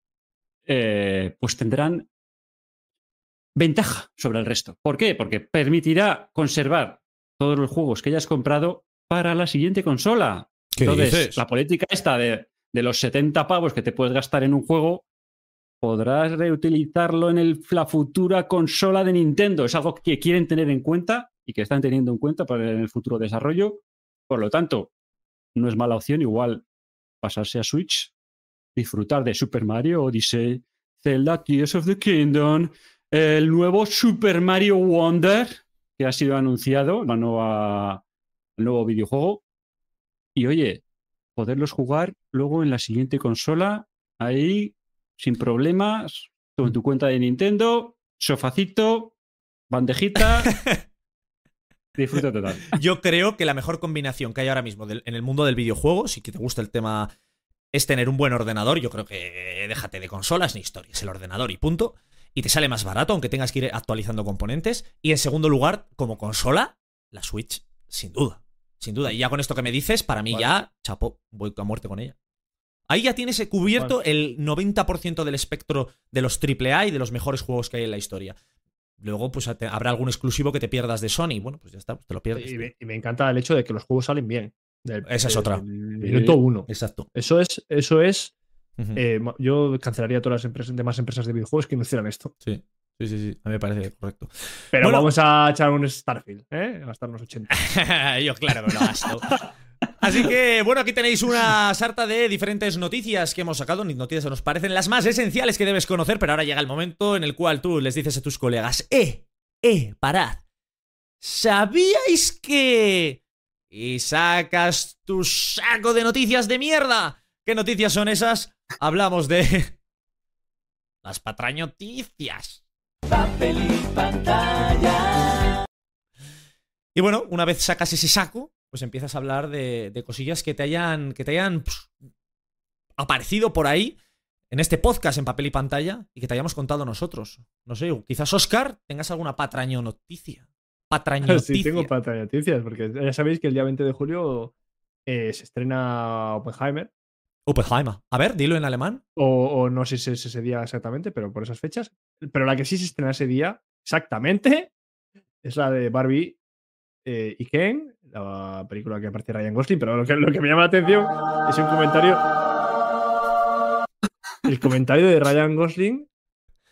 eh, pues tendrán ventaja sobre el resto. ¿Por qué? Porque permitirá conservar todos los juegos que hayas comprado para la siguiente consola. ¿Qué Entonces, dices? la política esta de, de los 70 pavos que te puedes gastar en un juego, podrás reutilizarlo en el- la futura consola de Nintendo. Es algo que quieren tener en cuenta y que están teniendo en cuenta para el futuro desarrollo. Por lo tanto, no es mala opción igual pasarse a Switch, disfrutar de Super Mario Odyssey, Zelda Tears of the Kingdom, el nuevo Super Mario Wonder que ha sido anunciado, la nueva, nuevo videojuego. Y oye, poderlos jugar luego en la siguiente consola, ahí, sin problemas, con tu cuenta de Nintendo, sofacito, bandejita, disfruta total. Yo creo que la mejor combinación que hay ahora mismo del- en el mundo del videojuego, si que te gusta el tema, es tener un buen ordenador. Yo creo que déjate de consolas ni historias, el ordenador y punto. Y te sale más barato, aunque tengas que ir actualizando componentes. Y en segundo lugar, como consola, la Switch, sin duda. Sin duda. Y ya con esto que me dices, para mí Vale. ya, chapo, voy a muerte con ella. Ahí ya tienes cubierto el 90% del espectro de los AAA y de los mejores juegos que hay en la historia. Luego, pues habrá algún exclusivo que te pierdas de Sony. Bueno, pues ya está, pues te lo pierdes. Y me, y me encanta el hecho de que los juegos salen bien. Del- Esa es otra. Minuto uno. Exacto. Eso es, eso es. Eh, yo cancelaría todas las empresas, demás empresas de videojuegos que no hicieran esto. Sí, sí, sí, sí. A mí me parece correcto. Pero Bueno. vamos a echar un Starfield, ¿eh? A gastarnos 80. Yo, claro que lo gasto. Así que, bueno, aquí tenéis una sarta de diferentes noticias que hemos sacado, noticias que nos parecen las más esenciales que debes conocer, pero ahora llega el momento en el cual tú les dices a tus colegas, ¡eh! ¡eh! ¡parad! ¿Sabíais que...? Y sacas tu saco de noticias de mierda. ¿Qué noticias son esas? Hablamos de... Las patrañoticias. Papel y pantalla. Y bueno, una vez sacas ese saco, pues empiezas a hablar de, de cosillas que te hayan, que te hayan pff, aparecido por ahí en este podcast en papel y pantalla y que te hayamos contado nosotros. No sé, quizás Oscar tengas alguna patraño noticia. Patraño noticia. Sí, tengo pantalla noticias, porque ya sabéis que el día 20 de julio eh, se estrena Oppenheimer. Oppenheimer. A ver, dilo en alemán. O, o no sé si es ese día exactamente, pero por esas fechas. Pero la que sí se estrena ese día, exactamente, es la de Barbie eh, y Ken, la película que aparece Ryan Gosling. Pero lo que, lo que me llama la atención es un comentario. El comentario de Ryan Gosling,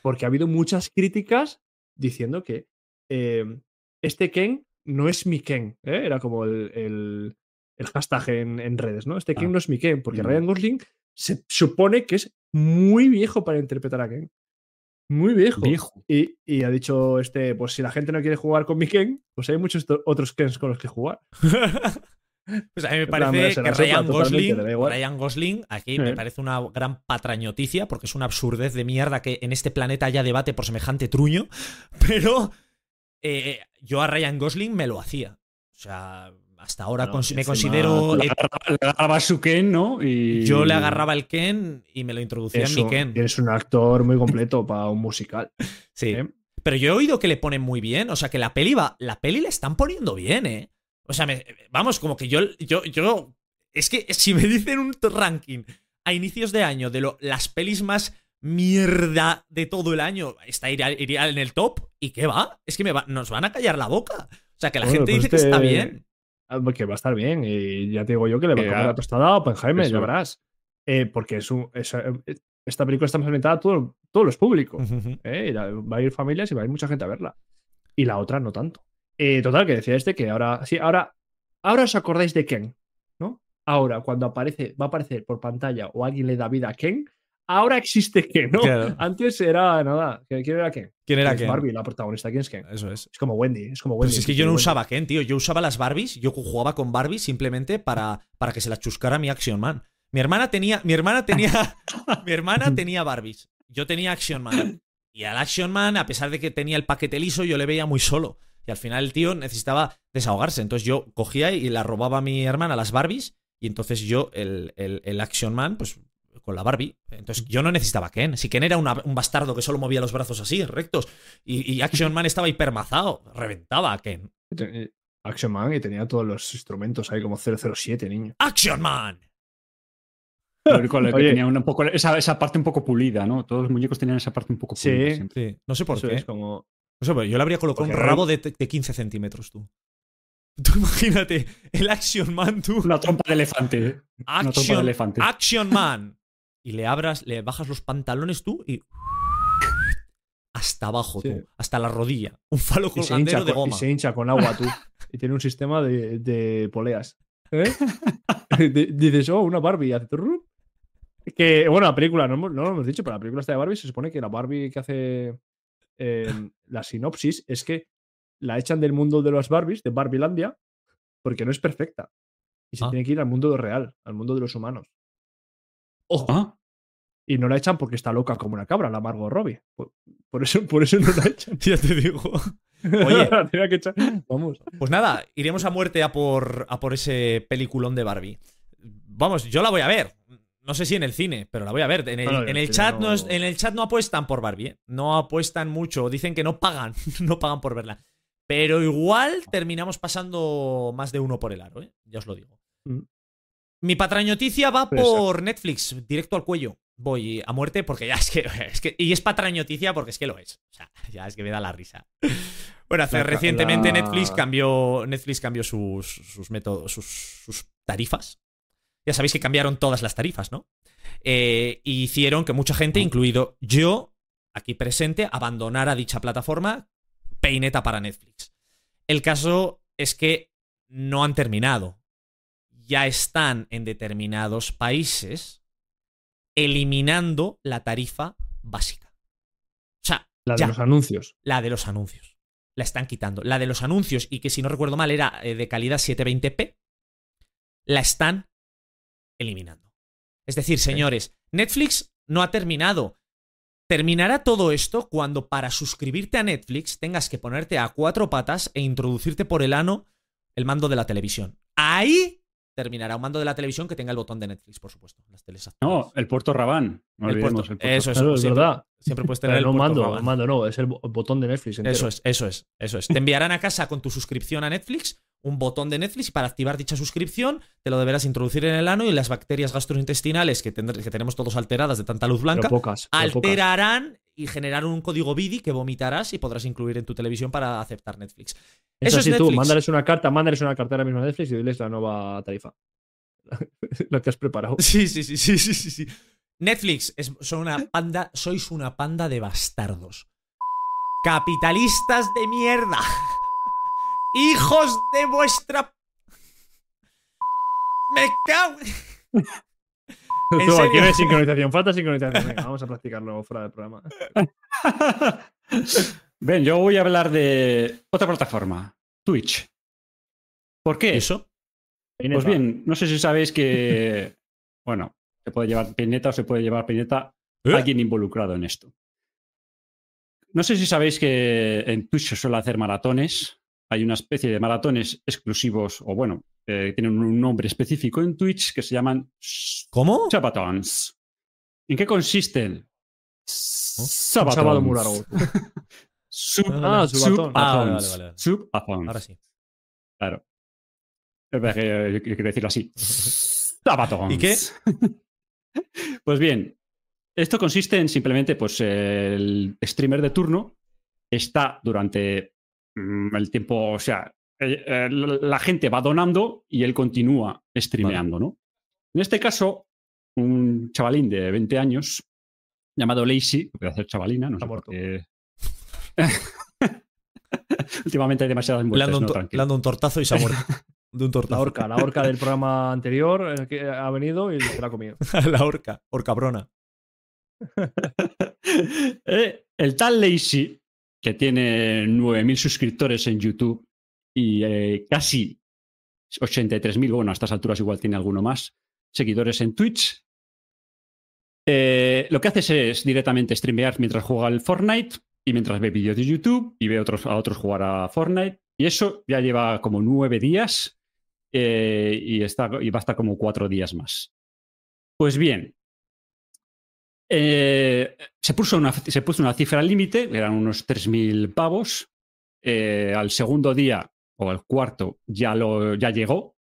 porque ha habido muchas críticas diciendo que eh, este Ken no es mi Ken. ¿eh? Era como el, el- el hashtag en, en redes, ¿no? Este Ken Ah. no es mi Ken, porque Mm. Ryan Gosling se supone que es muy viejo para interpretar a Ken. Muy viejo. Viejo. Y, y ha dicho este, pues si la gente no quiere jugar con mi Ken, pues hay muchos otros Kens con los que jugar. Pues a mí me plan, parece que Ryan Gosling. Ryan Gosling, aquí me parece una gran patrañoticia, porque es una absurdez de mierda que en este planeta haya debate por semejante truño, pero eh, yo a Ryan Gosling me lo hacía. O sea, hasta ahora me considero... Le agarraba- su Ken, ¿no? Y... yo le agarraba el Ken y me lo introducía en mi Ken. Tienes un actor muy completo para un musical. Sí. ¿eh? Pero yo he oído que le ponen muy bien. O sea, que la peli va. La peli le están poniendo bien, ¿eh? O sea, me- vamos, como que yo. yo, yo es que si me dicen un ranking a inicios de año de lo- las pelis más mierda de todo el año, está iría, iría en el top. ¿Y qué va? Es que me va- nos van a callar la boca. O sea, que la Bueno, gente pues dice que está bien. Ah, Que va a estar bien. Y ya te digo yo que le va a comer la tostada a Oppenheimer, ya eso. verás. Eh, porque es un- es, eh, esta película está más orientada a todo- todos los públicos. Ujú. ¿eh? Y la- va a ir familias y va a ir mucha gente a verla. Y la otra no tanto. Eh, total, que decía este que ahora. Sí, ahora. Ahora os acordáis de Ken, ¿no? Ahora, cuando aparece, va a aparecer por pantalla o alguien le da vida a Ken, ahora existe Ken, ¿no? Claro. Antes era nada. ¿Quién era Ken? ¿Quién era Ken? Barbie, la protagonista. ¿Quién es Ken? Eso es. Es como Wendy. Es como Wendy. es que yo no Wendy. usaba Ken, tío. Yo usaba las Barbies, yo jugaba con Barbies simplemente para, para que se las chuscara mi Action Man. Mi hermana tenía. Mi hermana tenía. mi hermana tenía Barbies. Yo tenía Action Man. Y al Action Man, a pesar de que tenía el paquete liso, yo le veía muy solo. Y al final el tío necesitaba desahogarse. Entonces yo cogía y la robaba a mi hermana las Barbies. Y entonces yo, el, el- el Action Man, pues con la Barbie. Entonces yo no necesitaba Ken. Si Ken era una- un bastardo que solo movía los brazos así, rectos. Y, y Action Man estaba hipermazado. Reventaba a Ken. Te- Action Man y tenía todos los instrumentos ahí como 007, niño. Action Man. Que tenía un poco, esa, esa parte un poco pulida, ¿no? Todos los muñecos tenían esa parte un poco Sí. pulida. siempre. Sí, no sé por Eso qué. es como. No sé, pero yo le habría colocado un rabo de, de 15 centímetros, tú. Tú imagínate, el Action Man, tú. Una trompa de elefante. ¿eh? Una trompa de Action, elefante. Action Man. Y le abras, le bajas los pantalones tú y. Hasta abajo, Sí. tú. Hasta la rodilla. Un falo colgandero de con, y goma. se hincha con agua tú. y tiene un sistema de, de poleas. ¿Eh? Di- Dices, oh, una Barbie. y hace turrup. Que, bueno, la película, no, no lo hemos dicho, pero la película esta de Barbie se supone que la Barbie que hace eh, la sinopsis es que la echan del mundo de las Barbies, de Barbilandia, porque no es perfecta. Y se Ah. tiene que ir al mundo real, al mundo de los humanos. Ojo. Ah, Y no la echan porque está loca como una cabra, la Margot Robbie. Por, por eso, por eso no la echan. Ya te digo. Oye. La que echar. Vamos. Pues nada, iremos a muerte a por, a por ese peliculón de Barbie. Vamos, yo la voy a ver. No sé si en el cine, pero la voy a ver. En el, en chat no... en el chat no apuestan por Barbie, ¿eh? No apuestan mucho. Dicen que no pagan. no pagan por verla. Pero igual terminamos pasando más de uno por el aro, ¿eh? Ya os lo digo. Mm. Mi patrañoticia va por Netflix, directo al cuello. Voy a muerte porque ya es que, es que. Y es patrañoticia porque es que lo es. O sea, ya es que me da la risa. Bueno, hace La recientemente la- Netflix cambió. Netflix cambió sus, sus métodos, sus, sus tarifas. Ya sabéis que cambiaron todas las tarifas, ¿no? Eh, y hicieron que mucha gente, incluido yo, aquí presente, abandonara dicha plataforma peineta para Netflix. El caso es que no han terminado. Ya están en determinados países eliminando la tarifa básica. O sea, La de ya, los anuncios. la de los anuncios. La están quitando. La de los anuncios, y que si no recuerdo mal era eh, de calidad 720p, la están eliminando. Es decir, señores, Netflix no ha terminado. Terminará todo esto cuando para suscribirte a Netflix tengas que ponerte a cuatro patas e introducirte por el ano el mando de la televisión. Ahí terminará un mando de la televisión que tenga el botón de Netflix, por supuesto. Las teles. No, el puerto Rabán. No El olvidemos puerto- el puerto Eso es, Claro, es siempre- verdad. Siempre puedes tener Pero el no puerto mando, Raban. mando no, es el bo- botón de Netflix entero. Eso es, eso es, eso es. Te enviarán a casa con tu suscripción a Netflix un botón de Netflix y para activar dicha suscripción te lo deberás introducir en el ano y las bacterias gastrointestinales que, que tenemos todos alteradas de tanta luz blanca pocas. alterarán y generarán un código BIDI que vomitarás y podrás incluir en tu televisión para aceptar Netflix. Es Eso es tú, mándales una carta, mándales una carta ahora mismo a Netflix y diles la nueva tarifa. la que has preparado. Sí, sí, sí, sí, sí, sí, sí. Netflix es- son una panda, sois una panda de bastardos. Capitalistas de mierda. Hijos de vuestra. Me cago. ¿En Tú, aquí no hay sincronización, falta sincronización. Venga, vamos a practicarlo fuera del programa. Ven, yo voy a hablar de otra plataforma, Twitch. ¿Por qué? ¿Eso? Pues bien, no sé si sabéis que, bueno, se puede llevar peineta o se puede llevar peineta ¿Eh? alguien involucrado en esto. No sé si sabéis que en Twitch se suele hacer maratones. Hay una especie de maratones exclusivos, o bueno, eh, tienen un nombre específico en Twitch que se llaman ¿Cómo? Sabatons. ¿En qué consisten? Sabatons. sábado muy largo. Sub- Ah, subatón. Ah, vale, subathons. vale, vale. Subathons. Ahora sí. Claro. Que Yo quiero decirlo así. Sabatons. ¿Y qué? Pues bien, esto consiste en simplemente, pues, el streamer de turno está durante el tiempo, o sea, eh, eh, la la gente va donando y él continúa streameando, ¿no? En este caso, un chavalín de 20 años llamado Lacey, que puede hacer chavalina, no Está sé por muerto. qué. Últimamente hay demasiadas Le han muertes, dado no, le han un tortazo y se ha muerto. De un La tortazo. horca, la horca del programa anterior eh, que ha venido y se la ha comido. la horca. Horcabrona. Eh, el tal Lazy, que tiene 9.000 suscriptores en YouTube y eh, casi 83.000, bueno, a estas alturas igual tiene alguno más, seguidores en Twitch. eh, lo que hace es directamente streamear mientras juega al Fortnite y mientras ve vídeos de YouTube y ve otros, a otros jugar a Fortnite. Y eso ya lleva como nueve días eh, y, está, y va a como cuatro días más. Pues bien, eh, se, puso una, se puso una cifra límite, eran unos 3.000 pavos. Eh, al segundo día o al cuarto ya, lo, ya llegó,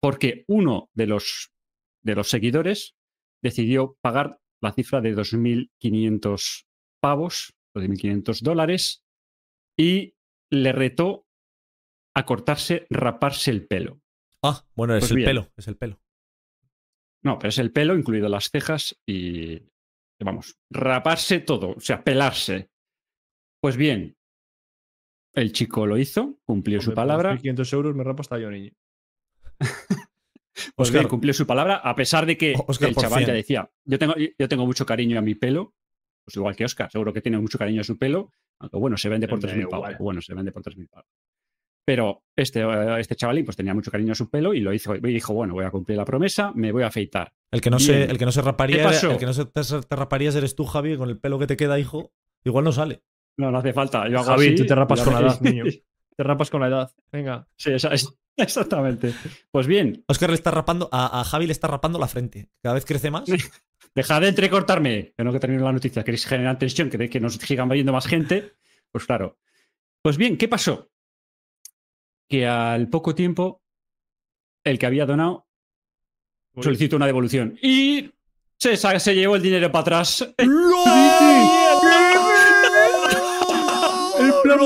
porque uno de los, de los seguidores decidió pagar la cifra de 2.500 pavos, o de 1.500 dólares, y le retó a cortarse, raparse el pelo. Ah, bueno, es Pues el bien. pelo. Es el pelo. No, pero es el pelo, incluido las cejas y, vamos, raparse todo, o sea, pelarse. Pues bien, el chico lo hizo, cumplió su Hombre, palabra. 1.500 euros me rapo hasta yo, niño. Pues Oscar. bien, cumplió su palabra, a pesar de que Oscar el chaval ya 100. decía, yo tengo, yo tengo mucho cariño a mi pelo, pues igual que Oscar, seguro que tiene mucho cariño a su pelo, aunque bueno, se vende por Me da 3.000 pavos. Bueno, se vende por 3.000 pavos. Pero este, eh, este chavalín pues tenía mucho cariño a su pelo y lo hizo y dijo, bueno, voy a cumplir la promesa, me voy a afeitar. El que no, se, el que no se raparía, el que no se te, te raparías eres tú, Javi, con el pelo que te queda, hijo. Igual no sale. No, no hace falta. Yo hago Javi, así tú te rapas con la edad, niño. Te rapas con la edad. Venga. Sí, esa- es- exactamente. Pues bien, Oscar le está rapando, a, a Javi le está rapando la frente. Cada vez crece más. dejad de entrecortarme. Que no que termino la noticia. Queréis generar tensión, queréis que nos sigan viendo más gente. Pues claro. Pues bien, ¿qué pasó? que al poco tiempo el que había donado solicitó una devolución y se, se llevó el dinero para atrás. El plan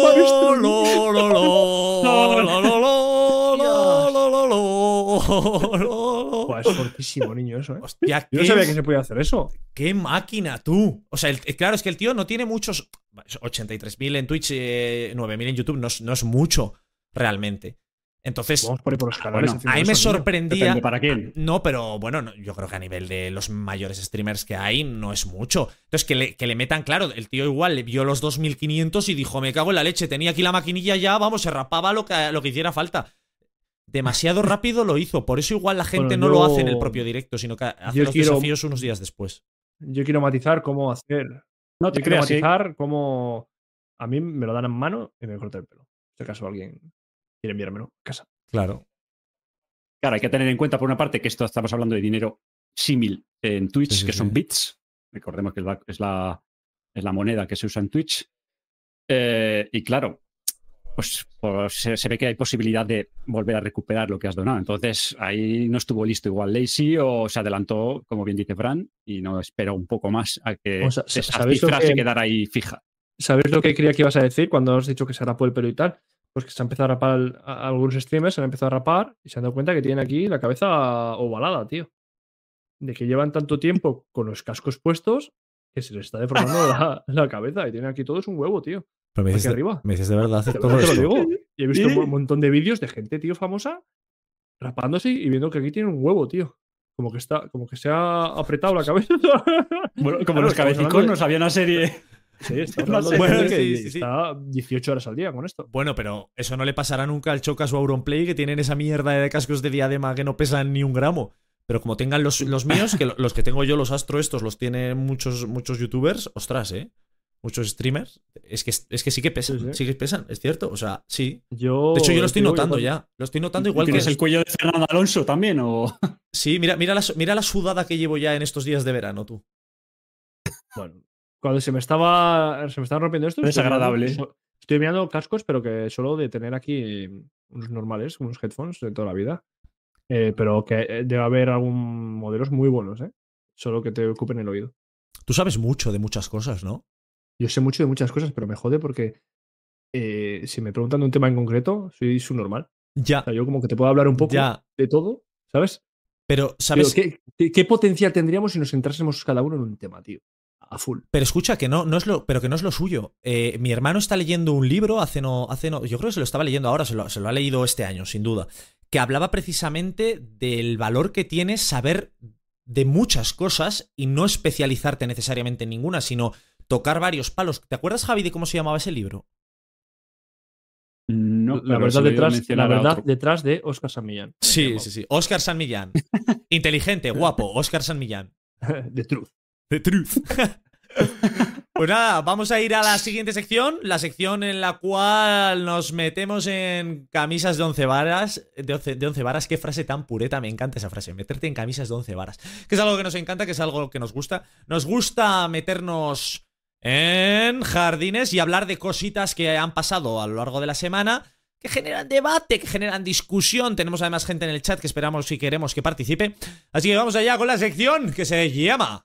es fortísimo, niño, eso, ¿eh? Hostia, Yo no sabía que se podía hacer eso. ¡Qué máquina, tú! O sea, el, eh, claro, es que el tío no tiene muchos. 83.000 en Twitch, eh, 9.000 en YouTube, no no es mucho realmente. Entonces, Vamos por ahí por los canales. bueno, haciendo ahí me eso, sorprendía. Para quién. No, pero bueno, no, yo creo que a nivel de los mayores streamers que hay no es mucho. Entonces, que le, que le metan, claro, el tío igual le vio los 2500 y dijo, me cago en la leche, tenía aquí la maquinilla ya, vamos, se rapaba lo que, lo que hiciera falta. Demasiado rápido lo hizo, por eso igual la gente Bueno, no lo hace en el propio directo, sino que hace yo los quiero- desafíos unos días después. Yo quiero matizar cómo hacer. No te Yo quiero creas, ¿eh? matizar cómo. A mí me lo dan en mano y me corta el pelo. Si acaso alguien quiere enviármelo a casa. Claro. Claro, hay que tener en cuenta, por una parte, que esto estamos hablando de dinero símil en Twitch, Sí, sí, que sí. son bits. Recordemos que es la, es la, es la moneda que se usa en Twitch. Eh, y claro, pues, pues se, se ve que hay posibilidad de volver a recuperar lo que has donado. Entonces, ahí no estuvo listo igual Lazy o se adelantó, como bien dice Fran, y no esperó un poco más a que O sea, esa ¿sabéis lo cifra que- se quedara ahí fija. ¿Sabes lo que creía que ibas a decir cuando has dicho que se rapó el pelo y tal? Pues que se ha empezado a rapar el- a- algunos streamers, se han empezado a rapar y se han dado cuenta que tienen aquí la cabeza ovalada, tío. De que llevan tanto tiempo con los cascos puestos que se les está deformando la, la cabeza y tienen aquí todos un huevo, tío. Pero me dices, de, arriba. me dices de verdad hacer todo verdad te lo esto. digo. Y he visto un montón de vídeos de gente, tío, famosa, rapándose y viendo que aquí tiene un huevo, tío. Como que está, como que se ha apretado la cabeza. Bueno, como Claro, los hablando de- cabeciconos, había una serie. Sí, estamos No sé. Bueno, que sí, sí. está 18 horas al día con esto. Bueno, pero eso no le pasará nunca al Chocas o Auronplay que tienen esa mierda de cascos de diadema que no pesan ni un gramo. Pero como tengan los, los míos, que lo- los que tengo yo, los Astro estos, los tienen muchos, muchos youtubers, ostras, ¿eh? Muchos streamers. Es que, es que sí que pesan, Sí, sí, sí. que pesan, es cierto. O sea, sí. Yo, De hecho, yo lo estoy notando ya. Lo estoy notando igual que. ¿Tienes el cuello de Fernando Alonso también? O... Sí, mira, mira, la, mira la sudada que llevo ya en estos días de verano, tú. Bueno, cuando se me estaba se me estaba rompiendo esto, mirando- so- Estoy mirando cascos, pero que solo de tener aquí unos normales, unos headphones de toda la vida. Eh, pero que eh, debe haber algún modelos muy buenos, ¿eh? Solo que te ocupen el oído. Tú sabes mucho de muchas cosas, ¿no? Yo sé mucho de muchas cosas, pero me jode porque eh, si me preguntan de un tema en concreto, soy su normal. Ya, O sea, yo como que te puedo hablar un poco ya. de todo, ¿sabes? Pero, ¿sabes? ¿qué, qué, qué potencial tendríamos si nos centrásemos cada uno en un tema, tío? A full. Pero escucha, que no, no es lo, pero que no es lo suyo. Eh, mi hermano está leyendo un libro hace no, hace no. Yo creo que se lo estaba leyendo ahora, se lo, se lo ha leído este año, sin duda. Que hablaba precisamente del valor que tiene saber de muchas cosas y no especializarte necesariamente en ninguna, sino tocar varios palos. ¿Te acuerdas, Javi, de cómo se llamaba ese libro? No, la verdad, detrás, la verdad de Oscar San Millán. Sí, sí, sí. Oscar San Millán. Inteligente, guapo, Oscar San Millán. De Truth. The truth. Pues nada, vamos a ir a la siguiente sección, la sección en la cual nos metemos en camisas de 11 varas. De 11, de 11 varas, qué frase tan pureta, me encanta esa frase, meterte en camisas de 11 varas. Que es algo que nos encanta, que es algo que nos gusta. Nos gusta meternos en jardines y hablar de cositas que han pasado a lo largo de la semana. Que generan debate, que generan discusión. Tenemos además gente en el chat que esperamos y queremos que participe. Así que vamos allá con la sección que se llama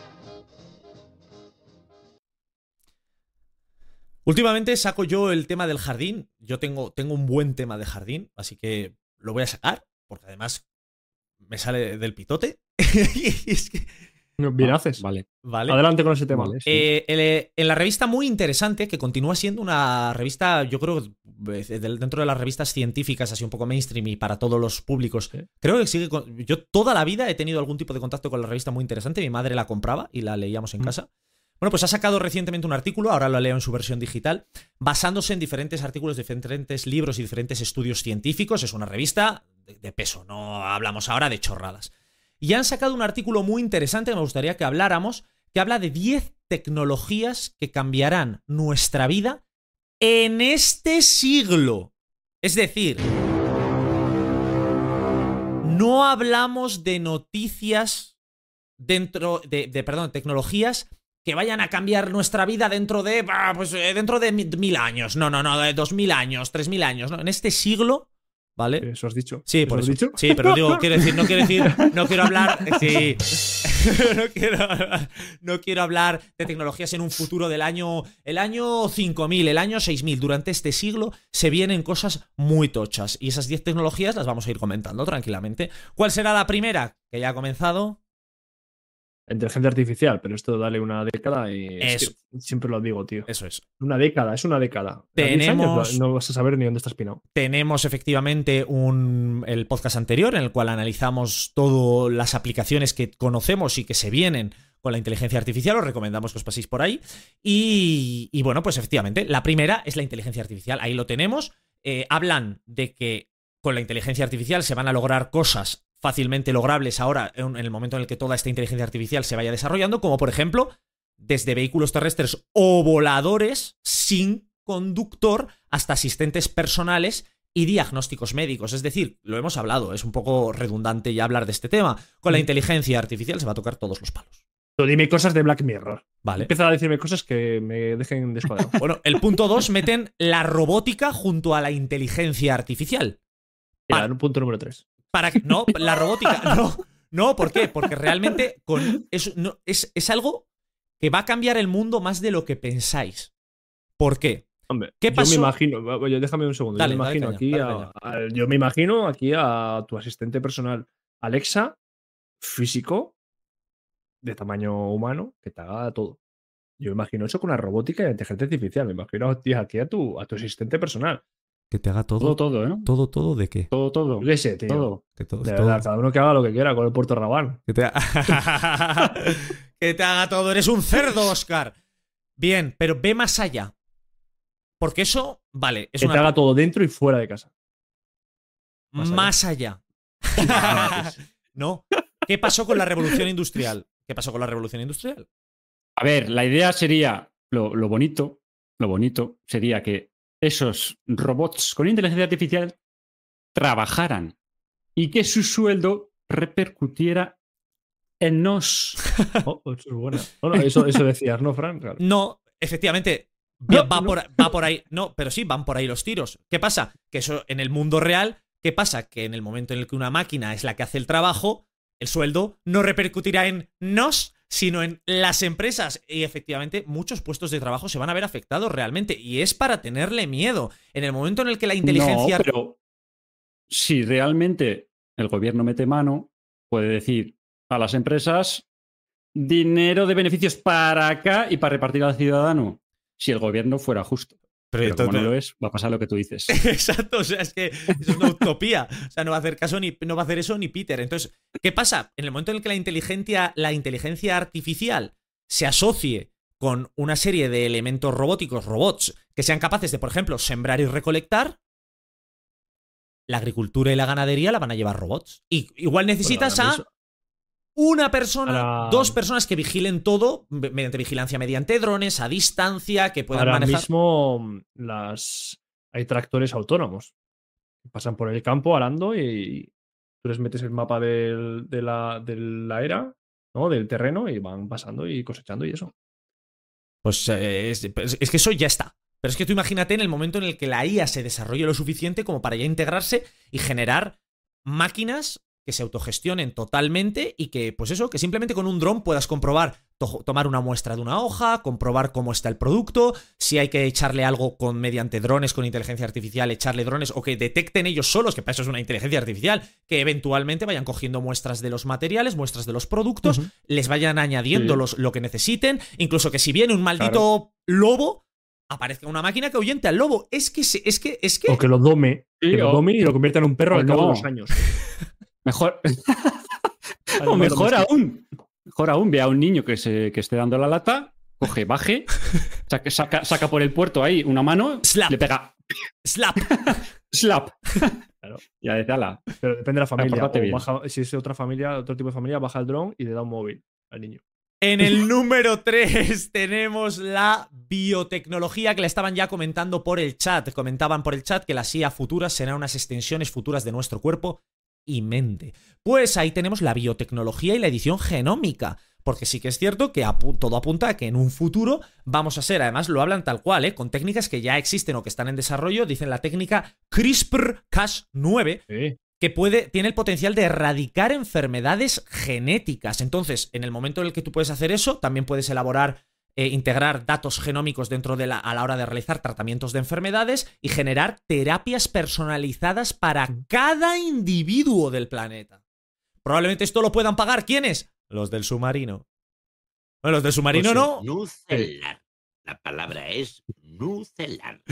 Últimamente saco yo el tema del jardín. Yo tengo, tengo un buen tema de jardín, así que lo voy a sacar, porque además me sale del pitote. Y es que- Bien haces. Vale. vale. Adelante con ese tema. Vale, sí. Eh, el- en la revista muy interesante, que continúa siendo una revista, yo creo, eh, dentro de las revistas científicas, así un poco mainstream y para todos los públicos, creo que sigue. con- yo toda la vida he tenido algún tipo de contacto con la revista muy interesante. Mi madre la compraba y la leíamos en Mm. casa. Bueno, pues ha sacado recientemente un artículo, ahora lo leo en su versión digital, basándose en diferentes artículos, diferentes libros y diferentes estudios científicos. Es una revista de, peso, no hablamos ahora de chorradas. Y han sacado un artículo muy interesante que me gustaría que habláramos, que habla de 10 tecnologías que cambiarán nuestra vida en este siglo. Es decir, no hablamos de noticias dentro de, de, perdón, tecnologías que vayan a cambiar nuestra vida dentro de, pues, eh, dentro de mi- mil años. No, no, no, de dos mil años, tres mil años. ¿no? En este siglo, ¿vale? Eso has dicho. Sí, por has eso. dicho? Sí, pero digo, quiero decir, no quiero decir, no quiero hablar. Sí. no, quiero, no quiero hablar de tecnologías en un futuro del año, el año 5000, el año 6000. Durante este siglo se vienen cosas muy tochas y esas 10 tecnologías las vamos a ir comentando tranquilamente. ¿Cuál será la primera? Que ya ha comenzado. Inteligencia artificial, pero esto dale una década y es Eso. que siempre lo digo, tío. Eso es. Una década, es una década. 10 años Tenemos- no vas a saber ni dónde estás pinado. Tenemos efectivamente un, el podcast anterior en el cual analizamos todas las aplicaciones que conocemos y que se vienen con la inteligencia artificial. Os recomendamos que os paséis por ahí. Y, y bueno, pues efectivamente, la primera es la inteligencia artificial. Ahí lo tenemos. Eh, hablan de que con la inteligencia artificial se van a lograr cosas fácilmente logrables ahora en, el momento en el que toda esta inteligencia artificial se vaya desarrollando, como por ejemplo desde vehículos terrestres o voladores sin conductor hasta asistentes personales y diagnósticos médicos. Es decir, lo hemos hablado, es un poco redundante ya hablar de este tema. Con la inteligencia artificial se va a tocar todos los palos. Dime cosas de Black Mirror. Vale. Empieza a decirme cosas que me dejen descuadrado. Bueno, el punto 2 meten la robótica junto a la inteligencia artificial. Mira, en un punto número 3. Para que, no, la robótica, no. No, ¿por qué? Porque realmente con, es, no, es, es algo que va a cambiar el mundo más de lo que pensáis. ¿Por qué? Hombre, ¿Qué yo pasó? me imagino, oye, déjame un segundo. Dale, yo me imagino caña, aquí a, yo me imagino aquí a tu asistente personal Alexa, físico, de tamaño humano, que te haga todo. Yo me imagino eso con la robótica y la inteligencia artificial. Me imagino tío, aquí a tu, a tu asistente personal. Que te haga Todo, todo, ¿eh? todo, todo de qué? Todo, todo. Yo qué sé, tío. Todo. Que todo, De todo- verdad, cada uno que haga lo que quiera con el puerto Rabán. Que te, ha- que te haga todo. Eres un cerdo, Oscar. Bien, pero ve más allá. Porque eso, vale, es que una te haga todo dentro y fuera de casa. más allá. no. ¿Qué pasó con la revolución industrial? ¿Qué pasó con la revolución industrial? A ver, la idea sería, lo, lo bonito, lo bonito sería que esos robots con inteligencia artificial trabajaran y que su sueldo repercutiera en nos. Oh, eso es buena. Bueno, eso, eso decías, ¿no, Fran? Claro. No, efectivamente. No, Va, va no. Por, va por ahí. No, pero sí, van por ahí los tiros. ¿Qué pasa? Que eso en el mundo real, ¿qué pasa? Que en el momento en el que una máquina es la que hace el trabajo, el sueldo no repercutirá en nos, sino en las empresas. Y efectivamente, muchos puestos de trabajo se van a ver afectados realmente. Y es para tenerle miedo. En el momento en el que la inteligencia. No, pero si realmente el gobierno mete mano, puede decir a las empresas dinero de beneficios para acá y para repartir al ciudadano. Si el gobierno fuera justo. Pero como no lo es, va a pasar lo que tú dices. Exacto, o sea, es que es una utopía. O sea, no va a hacer caso ni no va a hacer eso ni Peter. Entonces, ¿qué pasa? En el momento en el que la inteligencia, la inteligencia artificial se asocie con una serie de elementos robóticos, robots, que sean capaces de, por ejemplo, sembrar y recolectar, la agricultura y la ganadería la van a llevar robots. Y igual necesitas a una persona, Ahora- dos personas que vigilen todo me- mediante vigilancia mediante drones, a distancia, que puedan Ahora manejar. mismo mm, las hay tractores autónomos. que Pasan por el campo arando y tú les metes el mapa del- de, la, de la era, ¿no? Del terreno y van pasando y cosechando y eso. Pues eh, es, es- es que eso ya está. Pero es que tú imagínate en el momento en el que la IA se desarrolle lo suficiente como para ya integrarse y generar máquinas que se autogestionen totalmente y que, pues eso, que simplemente con un dron puedas comprobar, to- tomar una muestra de una hoja, comprobar cómo está el producto, si hay que echarle algo con mediante drones con inteligencia artificial, echarle drones o que detecten ellos solos, que para eso es una inteligencia artificial, que eventualmente vayan cogiendo muestras de los materiales, muestras de los productos, les vayan añadiendo Sí. los, lo que necesiten, incluso que si viene un maldito lobo, aparezca una máquina que ahuyente al lobo. Es que, se- es que, es que... O que lo dome, Sí, que lo dome y lo convierta en un perro al cabo no. de los años. Mejor, o mejor doméstico. aún, mejor aún, ve a un niño que, se, que esté dando la lata, coge, baje, saca, saca, saca por el puerto ahí una mano, Slap. le pega Slap. slap. Claro. Ya dice, ala. Pero depende de la familia. o baja- si es otra familia, otro tipo de familia, baja el dron y le da un móvil al niño. En el número 3 tenemos la biotecnología que le estaban ya comentando por el chat. Comentaban por el chat que las IA futuras serán unas extensiones futuras de nuestro cuerpo y mente. Pues ahí tenemos la biotecnología y la edición genómica. Porque sí que es cierto que apu- todo apunta a que en un futuro vamos a ser, además lo hablan tal cual, ¿eh? con técnicas que ya existen o que están en desarrollo. Dicen la técnica CRISPR-Cas9, Sí. que puede, tiene el potencial de erradicar enfermedades genéticas. Entonces, en el momento en el que tú puedes hacer eso, también puedes elaborar, eh, integrar datos genómicos dentro de la, a la hora de realizar tratamientos de enfermedades y generar terapias personalizadas para cada individuo del planeta. Probablemente esto lo puedan pagar ¿quiénes? Los del submarino. Bueno, los del submarino Pues no. Nucelar. La palabra es nucelar.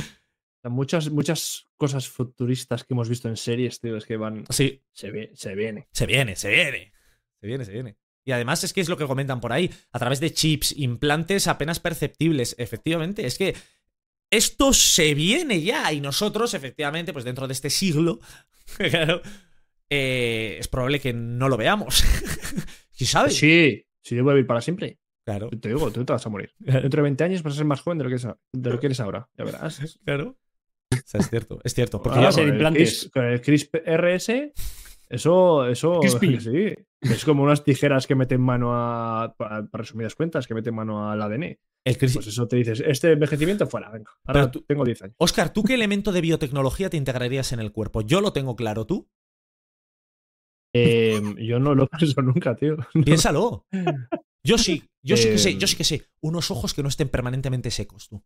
Muchas, muchas cosas futuristas que hemos visto en series, tío, es que van. Sí, Se, se viene. Se viene, se viene. Se viene, se viene. Y además es que es lo que comentan por ahí, a través de chips, implantes apenas perceptibles. Efectivamente, es que esto se viene ya y nosotros, efectivamente, pues dentro de este siglo, claro, eh, es probable que no lo veamos. ¿Quién sabe? Sí, sí, yo voy a vivir para siempre. Claro, Te digo, tú te vas a morir. Dentro de 20 años vas a ser más joven de lo que eres, a- de lo que eres ahora. Ya verás. claro. O sea, es cierto, es cierto. Porque Ah, ya ser con el implantes. CRISP- Con el CRISP RS, eso, eso sí. Es como unas tijeras que meten mano a, para, para resumidas cuentas, que meten mano al ADN. el Chris- Pues eso te dices, este envejecimiento fuera, venga. Ahora tú- tengo 10 años. Oscar, ¿tú qué elemento de biotecnología te integrarías en el cuerpo? Yo lo tengo claro, ¿tú? Eh, yo no lo pienso nunca, tío. Piénsalo. Yo sí, yo sí que sé, yo sí que sé. Unos ojos que no estén permanentemente secos, tú.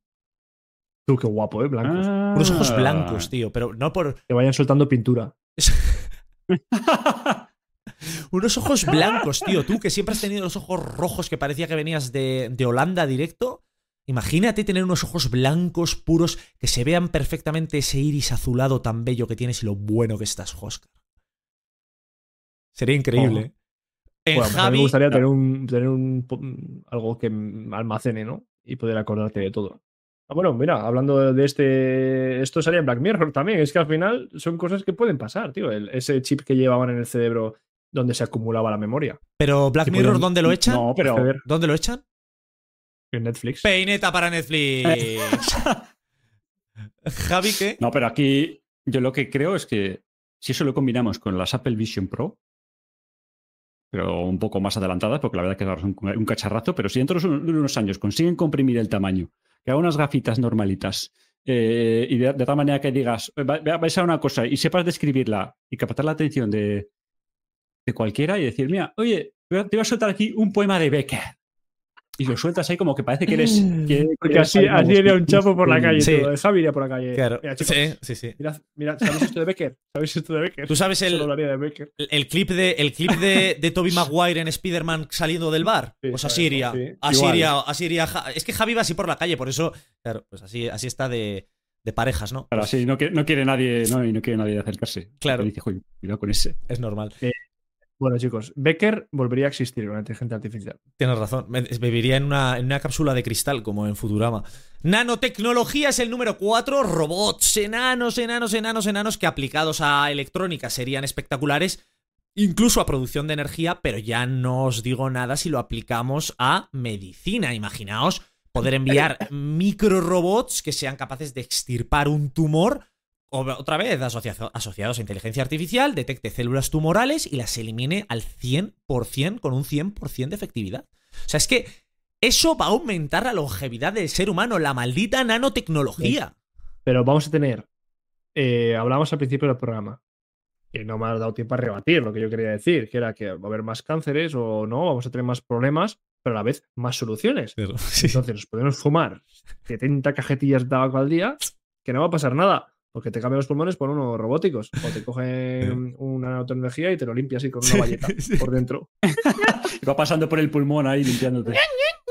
Tú, qué guapo, ¿eh? Blancos. Unos ojos Ah. blancos, tío, pero no por. Que vayan soltando pintura. Unos ojos blancos, tío. Tú que siempre has tenido los ojos rojos que parecía que venías de, de Holanda directo. Imagínate tener unos ojos blancos, puros, que se vean perfectamente ese iris azulado tan bello que tienes y lo bueno que estás, Oscar. Sería increíble. En Bueno, pues a mí me gustaría tener un, tener un algo que almacene, ¿no? Y poder acordarte de todo. Ah, bueno, mira, hablando de este. Esto salía en Black Mirror también. Es que al final son cosas que pueden pasar, tío. El- ese chip que llevaban en el cerebro donde se acumulaba la memoria. pero Black que Mirror, pueden- ¿dónde lo echan? No, pero. ¿Dónde lo echan? en Netflix. Peineta para Netflix. Javi, ¿qué? No, pero aquí yo lo que creo es que si eso lo combinamos con las Apple Vision Pro, pero un poco más adelantadas, porque la verdad que ahora son un, un cacharrazo, pero si dentro de unos años consiguen comprimir el tamaño, que haga unas gafitas normalitas, eh, y de, tal manera que digas, "Eh, va- va- vais a una cosa y sepas describirla y captar la atención de, de cualquiera y decir, mira, oye, te voy a soltar aquí un poema de Becker. Y lo sueltas ahí como que parece que eres... que- que Porque eres así, así iría un chapo por la calle. Sí. tío. Javi iría por la calle. Claro. Mira, chicos, Sí, sí, sí. mirad, mirad, ¿sabéis esto de Becker? ¿Sabéis esto de Becker? ¿Tú sabes el, de Becker. El, el clip de, el clip de, de Toby Maguire en Spider-Man saliendo del bar. Sí, Pues así iría. sí. Así iría, así iría Ja- Es que Javi va así por la calle, por eso. Claro, pues así, así está de, de parejas, ¿no? Claro, Pues sí, no, quiere- no quiere nadie, no, y no quiere nadie acercarse. Claro. Y dice, "Joder, cuidado con ese. Es normal. Bueno, chicos, Becker volvería a existir con la inteligencia artificial. Tienes razón. Viviría en una, en una cápsula de cristal, como en Futurama. Nanotecnología es el número 4. Robots, enanos, enanos, enanos, enanos, que aplicados a electrónica serían espectaculares. Incluso a producción de energía, pero ya no os digo nada si lo aplicamos a medicina. Imaginaos poder enviar microrobots que sean capaces de extirpar un tumor. Otra vez, asocia- asociados a inteligencia artificial, detecte células tumorales y las elimine al 100% con un 100% de efectividad. O sea, es que eso va a aumentar la longevidad del ser humano, la maldita nanotecnología. Pero vamos a tener. eh, hablamos al principio del programa. Que no me ha dado tiempo a rebatir lo que yo quería decir, que era que va a haber más cánceres o no, vamos a tener más problemas, pero a la vez más soluciones. Entonces nos podemos fumar 70 cajetillas de tabaco al día, que no va a pasar nada, porque te cambian los pulmones por unos robóticos, o te cogen una nanotecnología y te lo limpias así con una valleta Sí. por dentro. Y va pasando por el pulmón ahí limpiándote.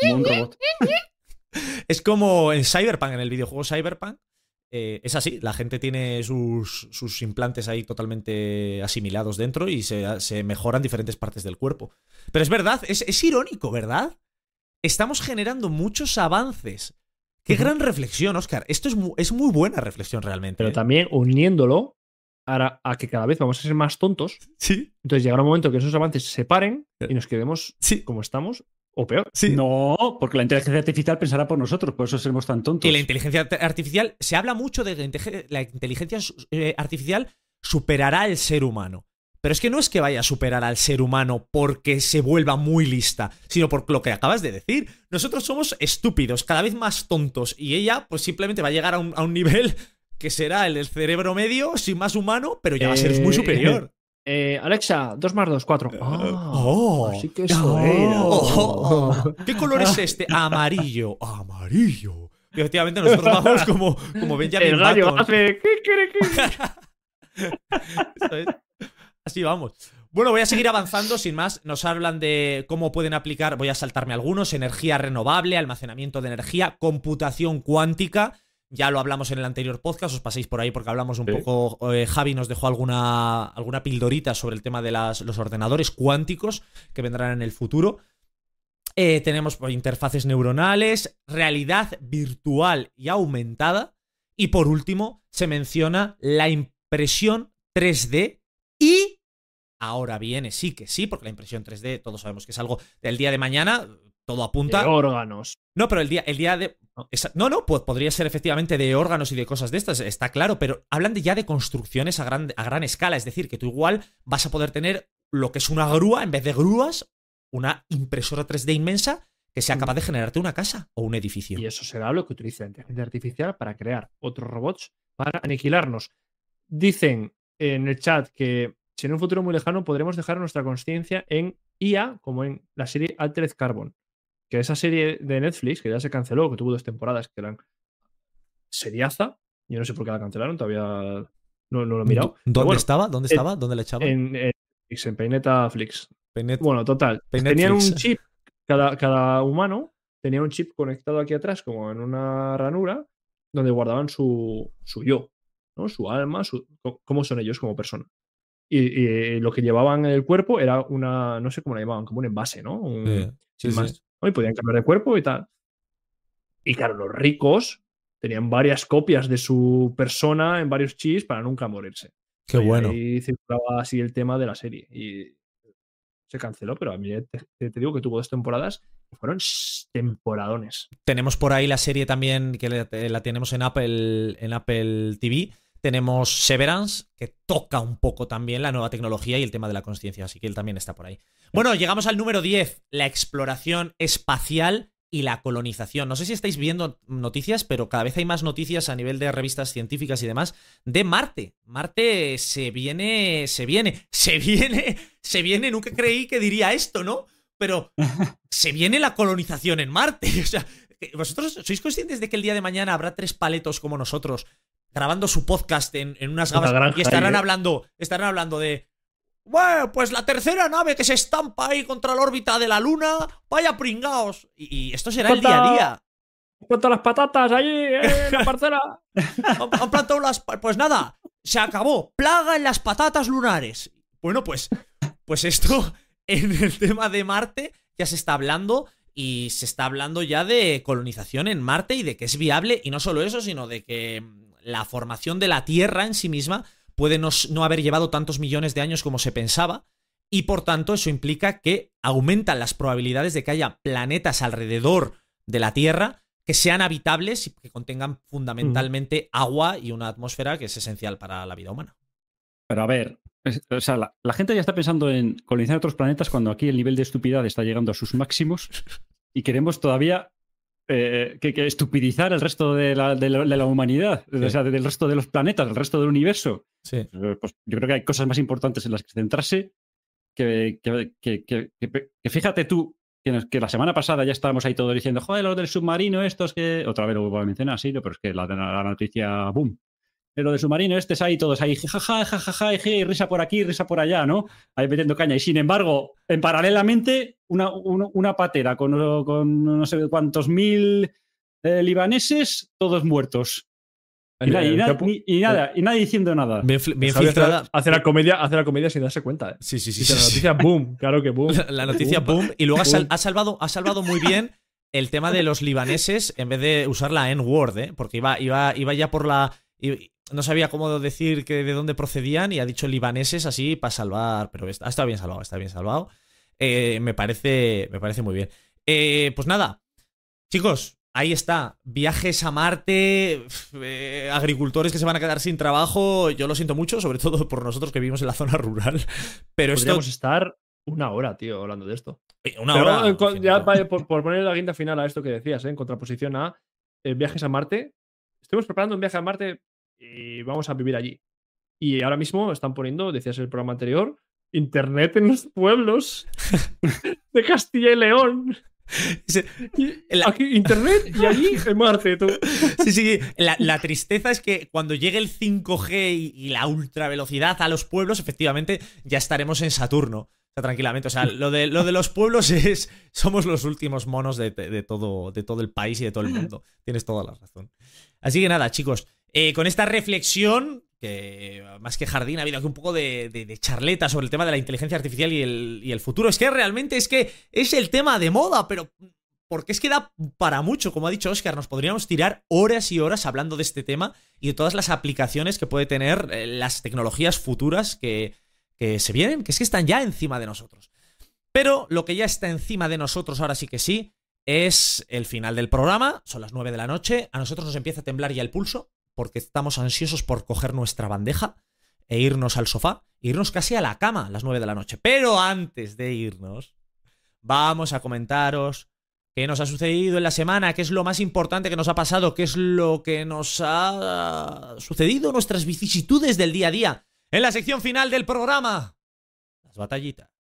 Como un robot. Es como en Cyberpunk, en el videojuego Cyberpunk. eh, es así, la gente tiene sus, sus implantes ahí totalmente asimilados dentro y se, se mejoran diferentes partes del cuerpo. Pero es verdad, es, es irónico, ¿verdad? Estamos generando muchos avances. Qué gran reflexión, Oscar. Esto es, mu- es muy buena reflexión realmente. Pero ¿eh? también uniéndolo a, a que cada vez vamos a ser más tontos, Sí, entonces llegará un momento que esos avances se paren Eh. y nos quedemos sí, como estamos, o peor. sí. No, porque la inteligencia artificial pensará por nosotros, por eso seremos tan tontos. Y la inteligencia art- artificial, se habla mucho de que la inteligencia eh, artificial superará al ser humano. Pero es que no es que vaya a superar al ser humano porque se vuelva muy lista, sino por lo que acabas de decir. Nosotros somos estúpidos, cada vez más tontos, y ella pues simplemente va a llegar a un, a un nivel que será el del cerebro medio, sin más humano, pero ya va a ser muy Eh, superior. Eh, Alexa, 2 más 2, 4. Ah, oh. así que eso era. Oh. ¿Qué color es este? Amarillo. Amarillo. Y efectivamente nosotros vamos como, como Benjamin El gallo Button. hace. Así vamos. Bueno, voy a seguir avanzando sin más. Nos hablan de cómo pueden aplicar, voy a saltarme algunos, energía renovable, almacenamiento de energía, computación cuántica. Ya lo hablamos en el anterior podcast, os paséis por ahí porque hablamos un Sí. poco, eh, Javi nos dejó alguna, alguna pildorita sobre el tema de las- los ordenadores cuánticos que vendrán en el futuro. Eh, tenemos pues, interfaces neuronales, realidad virtual y aumentada. Y por último, se menciona la impresión 3D y ahora viene, sí que sí, porque la impresión 3D todos sabemos que es algo del día de mañana, todo apunta. De órganos. No, pero el día, el día de. No. No, pues podría ser efectivamente de órganos y de cosas de estas, está claro, pero hablan de ya de construcciones a gran, a gran escala. Es decir, que tú igual vas a poder tener lo que es una grúa, en vez de grúas, una impresora 3D inmensa que sea capaz de generarte una casa o un edificio. Y eso será lo que utilice la inteligencia artificial para crear otros robots para aniquilarnos. Dicen en el chat que si en un futuro muy lejano podremos dejar nuestra conciencia en IA, como en la serie Altered Carbon. Que esa serie de Netflix, que ya se canceló, que tuvo dos temporadas, que eran seriaza. Yo no sé por qué la cancelaron, todavía no, no lo he mirado. ¿Dónde bueno, estaba? ¿Dónde en- estaba? ¿Dónde le echaban? En, en, en Peineta Flix. Bueno, total. Tenían un chip, cada, cada humano tenía un chip conectado aquí atrás, como en una ranura, donde guardaban su, su yo, ¿no? Su alma, su, cómo son ellos como persona. Y, y lo que llevaban en el cuerpo era una, no sé cómo la llamaban, como un envase, ¿no? Un- Sí, sin sí, más. sí. ¿no? Y podían cambiar de cuerpo y tal. Y claro, los ricos tenían varias copias de su persona en varios chips para nunca morirse. Qué Y bueno. ahí circulaba así el tema de la serie. Y se canceló, pero a mí te, digo que tuvo dos temporadas que fueron temporadones. Tenemos por ahí la serie también que la, la tenemos en Apple, en Apple TV. Tenemos Severance, que toca un poco también la nueva tecnología y el tema de la conciencia, así que él también está por ahí. Bueno, llegamos al número 10, la exploración espacial y la colonización. No sé si estáis viendo noticias, pero cada vez hay más noticias a nivel de revistas científicas y demás de Marte. Marte se viene, se viene, se viene, se viene. Nunca creí que diría esto, ¿no? Pero se viene la colonización en Marte. O sea, ¿vosotros sois conscientes de que el día de mañana habrá tres paletos como nosotros grabando su podcast en, en unas Una gafas granja y estarán ahí, hablando, estarán hablando de bueno, pues la tercera nave que se estampa ahí contra la órbita de la Luna, vaya pringaos. Y, y esto será el día a día. ¿Cuántas las patatas allí eh, en la parcela? Han, han plantado las. Pues nada, se acabó. Plaga en las patatas lunares. Bueno, pues. Pues esto, en el tema de Marte, ya se está hablando. Y se está hablando ya de colonización en Marte y de que es viable. Y no solo eso, sino de que la formación de la Tierra en sí misma puede no, haber llevado tantos millones de años como se pensaba. Y por tanto, eso implica que aumentan las probabilidades de que haya planetas alrededor de la Tierra que sean habitables y que contengan fundamentalmente agua y una atmósfera que es esencial para la vida humana. Pero a ver, es- o sea, la, la gente ya está pensando en colonizar otros planetas cuando aquí el nivel de estupidez está llegando a sus máximos y queremos todavía eh, que, que estupidizar el resto de la, de la- de la humanidad, o sea, del resto de los planetas, del resto del universo. Sí. Eh, Pues yo creo que hay cosas más importantes en las que centrarse que, que- que- que- que- que fíjate tú que, la semana pasada ya estábamos ahí todos diciendo, joder, los del submarino, estos que. Otra vez lo vuelvo a mencionar, sí, pero es que la, la noticia, boom. Pero del submarino, estos ahí, todos ahí, jajaja, jajaja, y risa por aquí, risa por allá, ¿no? Ahí metiendo caña. Y sin embargo, en paralelamente, una, una, una patera con, con no sé cuántos mil eh, libaneses, todos muertos. Y, El- na- y na- nada, nadie diciendo nada. Bien, bien hace, filtrada. hace la comedia, hace la comedia sin darse cuenta. ¿eh? Sí, sí, sí. La sí. noticia, boom, claro que boom. La, la noticia, Boom. boom. Y luego ha, sal- Boom. ha salvado, ha salvado muy bien el tema de los libaneses en vez de usar la N-word, ¿eh? Porque iba, iba, iba ya por la. No sabía cómo decir que de dónde procedían y ha dicho libaneses así para salvar. Pero está, está bien salvado, está bien salvado. Eh, me, parece, me parece muy bien. Eh, pues nada, chicos, ahí está. Viajes a Marte, eh, agricultores que se van a quedar sin trabajo. Yo lo siento mucho, sobre todo por nosotros que vivimos en la zona rural. Pero esto. Podríamos estar una hora, tío, hablando de esto. Una Pero, hora. ya por, por poner la guinda final a esto que decías, en contraposición a viajes a Marte. Estuvimos preparando un viaje a Marte y vamos a vivir allí. Y ahora mismo están poniendo, decías en el programa anterior, internet en los pueblos de Castilla y León. Aquí internet y allí en Marte, tú. Sí, sí. La, la tristeza es que cuando llegue el 5G y, y la ultravelocidad a los pueblos, efectivamente, ya estaremos en Saturno. O sea, tranquilamente. O sea, lo de, lo de los pueblos es. Somos los últimos monos de, de todo, de todo el país y de todo el mundo. Tienes toda la razón. Así que nada, chicos. Eh, con esta reflexión, que más que jardín, ha habido aquí un poco de, charleta sobre el tema de la inteligencia artificial y el, y el futuro. Es que realmente es que es el tema de moda, pero porque es que da para mucho, como ha dicho Oscar, nos podríamos tirar horas y horas hablando de este tema y de todas las aplicaciones que puede tener eh, las tecnologías futuras que, que se vienen, que es que están ya encima de nosotros. Pero lo que ya está encima de nosotros ahora sí que sí es el final del programa, son las 9 de la noche, a nosotros nos empieza a temblar ya el pulso porque estamos ansiosos por coger nuestra bandeja e irnos al sofá, e irnos casi a la cama a las 9 de la noche. Pero antes de irnos, vamos a comentaros qué nos ha sucedido en la semana, qué es lo más importante que nos ha pasado, qué es lo que nos ha sucedido, nuestras vicisitudes del día a día. En la sección final del programa, las batallitas.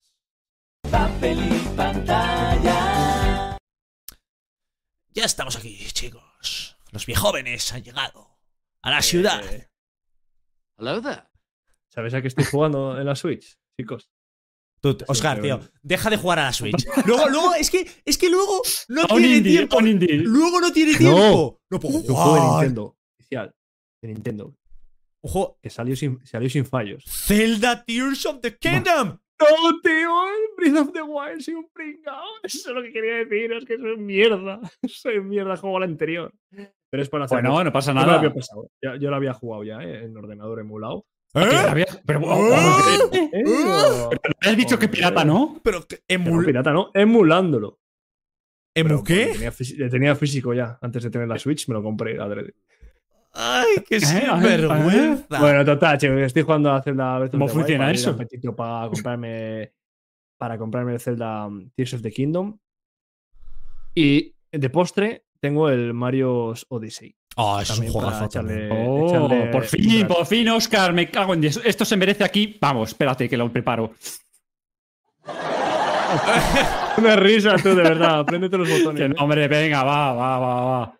Papel y pantalla. Ya estamos aquí, chicos. Los viejóvenes han llegado a la ciudad. Eh, Hello there. ¿Sabes a qué estoy jugando en la Switch, chicos? Tú, Oscar, tío, deja de jugar a la Switch. Luego, luego, es que, es que luego no tiene indie, tiempo. Luego no tiene tiempo. No, puedo Es un juego de jugar. Nintendo, oficial. De Nintendo. Juego- Que salió sin, salió sin fallos. Zelda Tears of the Kingdom. No, tío, el Breath of the Wild soy un pringao. Eso es lo que quería decir, es que soy mierda. Soy mierda, juego al anterior. Pero es para hacer. Bueno, no pasa Yo me lo nada. había pasado. Ya- yo lo había jugado ya, ¿eh? en ordenador emulado. ¿Eh? había- Pero, ¿Eh? ¿Eh? No, ¿me has dicho que pirata, ¿no? Pero que que no, emul... pirata, ¿no? Emulándolo. ¿Emu Pero, qué? Le tenía, físico ya. Antes de tener la Switch me lo compré. adrede. Ay, qué ¿Eh? sinvergüenza. Bueno, total, chicos, estoy jugando a Zelda Breath ¿Cómo funciona para eso? para comprarme para comprarme el Zelda um, Tears of the Kingdom. Y de postre tengo el Mario's Odyssey. Oh, es un juegazo echarle- también. Oh, echarle por fin, por fin, Oscar, me cago en Dios. Esto se merece aquí. Vamos, espérate que lo preparo. Una risa, tú, de verdad. Préndete los botones. Que no, hombre, venga, va, va, va, va.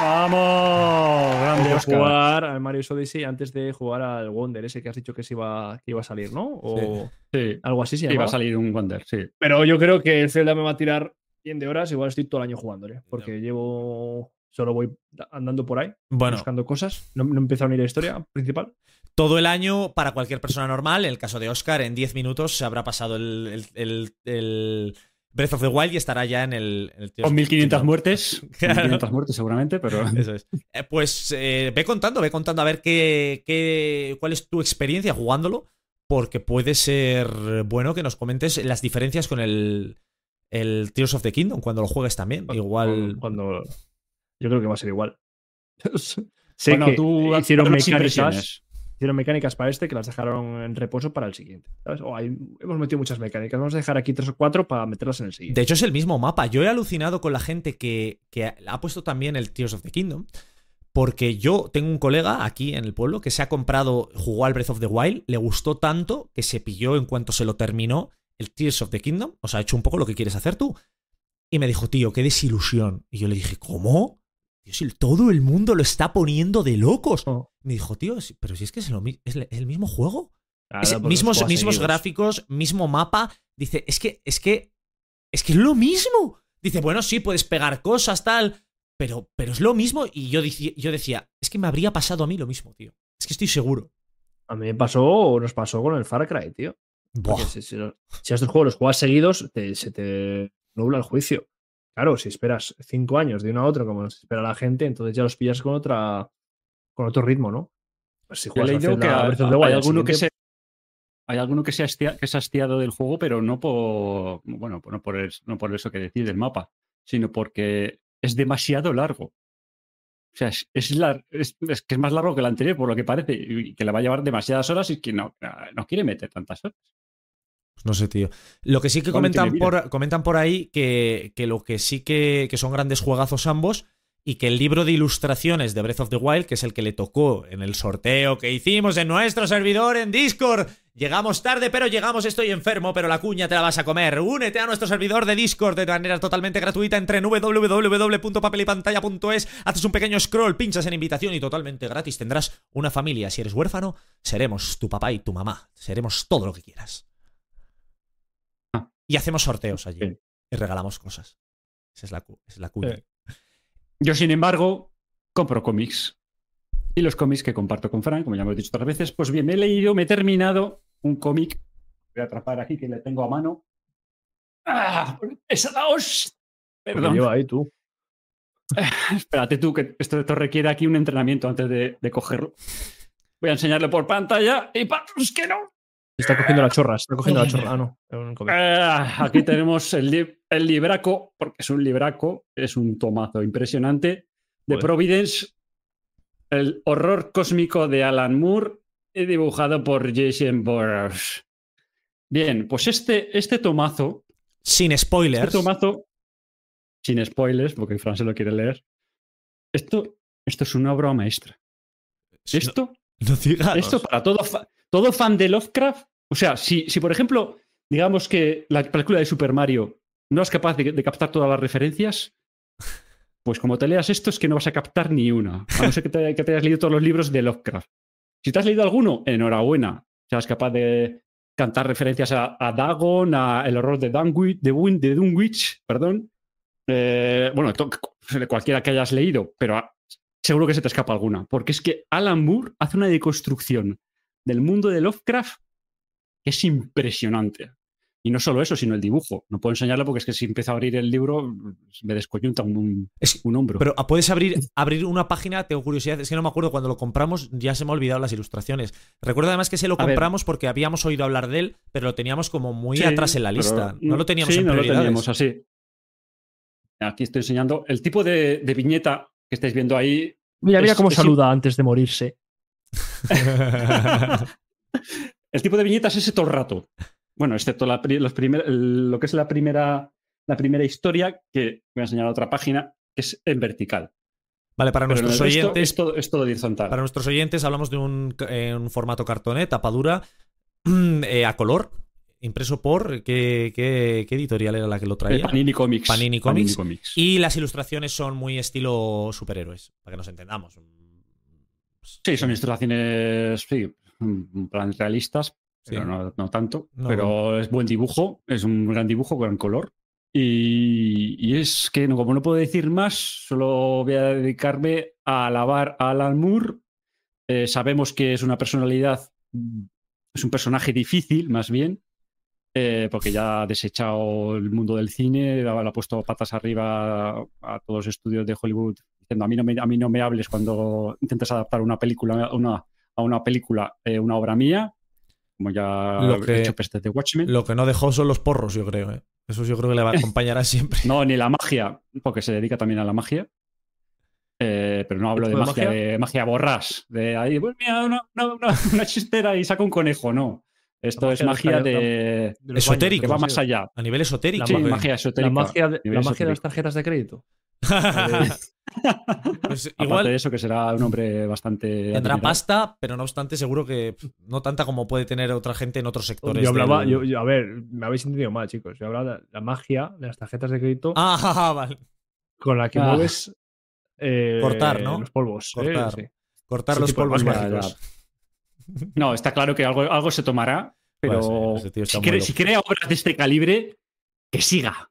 Vamos, grande Oscar. jugar al Mario's Odyssey antes de jugar al Wonder, ese que has dicho que se iba, que iba a salir, ¿no? O Sí, algo así se iba llama. a salir un Wonder, sí. Pero yo creo que el Zelda me va a tirar bien de horas. Igual estoy todo el año jugándole. Porque llevo. Solo voy andando por ahí, Bueno, buscando cosas. No, no he empezado ni la historia principal. todo el año, para cualquier persona normal, en el caso de Oscar, en 10 minutos se habrá pasado el, el- el- el Breath of the Wild y estará ya en el. en Con of the 1500 Kingdom. muertes. Claro. 1500 muertes seguramente, pero... Eso es. Eh, pues eh, ve contando, ve contando a ver qué, qué, cuál es tu experiencia jugándolo, porque puede ser bueno que nos comentes las diferencias con el, el Tears of the Kingdom cuando lo juegues también. Igual. Cuando. Yo creo que va a ser igual. sé Bueno, que tú hicieron mecánicas, hicieron mecánicas para este que las dejaron en reposo para el siguiente. ¿sabes? O hay- hemos metido muchas mecánicas. Vamos a dejar aquí tres o cuatro para meterlas en el siguiente. De hecho, es el mismo mapa. Yo he alucinado con la gente que, que ha puesto también el Tears of the Kingdom. Porque yo tengo un colega aquí en el pueblo que se ha comprado, jugó al Breath of the Wild, le gustó tanto que se pilló en cuanto se lo terminó el Tears of the Kingdom. O sea, ha hecho un poco lo que quieres hacer tú. Y me dijo, tío, qué desilusión. Y yo le dije, ¿cómo? Tío, si todo el mundo lo está poniendo de locos. Oh. Me dijo, tío, pero si es que es, lo es el mismo juego. Claro, Es- mismos, juegas mismos seguidos. gráficos, mismo mapa. Dice, es que, es que, es que es lo mismo. Dice, bueno, sí, puedes pegar cosas, tal, pero, pero es lo mismo. Y yo, yo decía, es que me habría pasado a mí lo mismo, tío. Es que estoy seguro. A mí me pasó o nos pasó con el Far Cry, tío. Si, si, lo- si a estos juegos los juegas seguidos, te- se te nubla el juicio. Claro, si esperas cinco años de uno a otro, como se espera la gente, entonces ya los pillas con otra con otro ritmo, ¿no? Pues si juegas a leído que Breath of the hay alguno que se hay alguno que se ha hastia- que se ha hastiado del juego, pero no por bueno, no por, el- no por eso que decís del mapa, sino porque es demasiado largo. O sea, es, es, lar- es- es que es más largo que el anterior, por lo que parece, y que le va a llevar demasiadas horas y que no, no quiere meter tantas horas. Pues no sé, tío. Lo que sí que comentan por, comentan por ahí que, que lo que sí que, que son grandes juegazos ambos y que el libro de ilustraciones de Breath of the Wild, que es el que le tocó en el sorteo que hicimos en nuestro servidor en Discord, llegamos tarde, pero llegamos, estoy enfermo, pero la cuña te la vas a comer. Únete a nuestro servidor de Discord de manera totalmente gratuita entre en www.papelypantalla.es, haces un pequeño scroll, pinchas en invitación y totalmente gratis tendrás una familia. Si eres huérfano, seremos tu papá y tu mamá. Seremos todo lo que quieras. Ah. Y hacemos sorteos allí. Y regalamos cosas. Esa es la, cu- esa es la cuña. Yo, sin embargo, compro cómics. Y los cómics que comparto con Frank, como ya hemos dicho otras veces, pues bien, me he leído, me he terminado un cómic. Voy a atrapar aquí que le tengo a mano. ¡Ah! ¡Esa la os! Lo Perdón. lleva ahí tú. Espérate tú, que esto, esto requiere aquí un entrenamiento antes de, de cogerlo. Voy a enseñarlo por pantalla y para los que no. Está cogiendo la chorra, está cogiendo la chorra. Ah, no. Ah, aquí tenemos el, li- el libraco, porque es un libraco, es un tomazo impresionante, de Joder. Providence, el horror cósmico de Alan Moore, y dibujado por Jason Burroughs. Bien, pues este, este tomazo, Sin este spoilers. tomazo, sin spoilers, porque Fran se lo quiere leer, esto, esto es una obra maestra. Esto No digas. esto para todo, fa- todo fan de Lovecraft. O sea, si, si por ejemplo, digamos que la película de Super Mario no es capaz de, captar todas las referencias, pues como te leas esto es que no vas a captar ni una. A no ser que te, hayas leído todos los libros de Lovecraft. Si te has leído alguno, enhorabuena. Seas capaz de cantar referencias a, Dagon, a El horror de Dunwich, de, de Dunwich, perdón. Eh, bueno, cualquiera que hayas leído, pero seguro que se te escapa alguna. Porque es que Alan Moore hace una deconstrucción del mundo de Lovecraft que es impresionante. Y no solo eso, sino el dibujo. No puedo enseñarlo porque es que si empiezo a abrir el libro me descoyunta un, un- Es- un hombro. Pero ah, puedes abrir, abrir una página, tengo curiosidad, es que no me acuerdo cuando lo compramos, ya se me ha olvidado las ilustraciones. Recuerdo además que se lo A ver. compramos porque habíamos oído hablar de él, pero lo teníamos como muy Sí, atrás en la lista. No lo teníamos sí, en no lo prioridades. teníamos así. Aquí estoy enseñando el tipo de, de viñeta que estáis viendo ahí. Mira, mira es- cómo es- saluda antes de morirse. El tipo de viñetas es ese todo el rato. Bueno, excepto la los primer- lo que es la primera, la primera historia, que voy a enseñar a otra página, que es en vertical. Vale, para Pero nuestros oyentes, es todo, es todo horizontal. para nuestros oyentes hablamos de un, eh, un formato cartoné, tapadura, eh, a color, impreso por. ¿qué, qué, qué editorial era la que lo Eh, traía? Panini Comics. Panini Comics. Comics. Y las ilustraciones son muy estilo superhéroes, para que nos entendamos. Sí, son ilustraciones, sí, en plan realistas, pero no, no tanto. No. Pero es buen dibujo, es un gran dibujo, gran color. Y, y es que no, como no puedo decir más, solo voy a dedicarme a alabar a Alan Moore. Eh, sabemos que es una personalidad, mm, es un personaje difícil, más bien, eh, porque ya ha desechado el mundo del cine, le ha puesto patas arriba a, a todos los estudios de Hollywood, diciendo a mí no me, a mí no me hables cuando intentes adaptar una película una, a una película, eh, una obra mía, como ya Lo he que- hecho Peste de Watchmen. Lo que no dejó son los porros, yo creo. ¿eh? Eso yo creo que le va a acompañar siempre. No, ni la magia, porque se dedica también a la magia. Eh, pero no hablo de ¿Tipo de magia, magia? de magia borrás. De ahí, pues mira, una, una- una- una chistera y saca un conejo, no. Esto La es magia de- de. que va más allá. A nivel esotérico. La esotérica. magia, de, nivel la magia de las tarjetas de crédito. Pues igual de eso, que será un hombre bastante. tendrá pasta, pero no obstante, seguro que no tanta como puede tener otra gente en otros sectores. Yo hablaba, del- yo, yo- a ver, me habéis entendido mal, chicos. Yo hablaba de la magia de las tarjetas de crédito Ah, vale. con la que Ah. mueves eh, Cortar, ¿no? los polvos. ¿eh? Cortar. Sí. Cortar Ese los polvos mágicos. No, está claro que algo, algo se tomará, pero está si, loco. si crea obras de este calibre, que siga.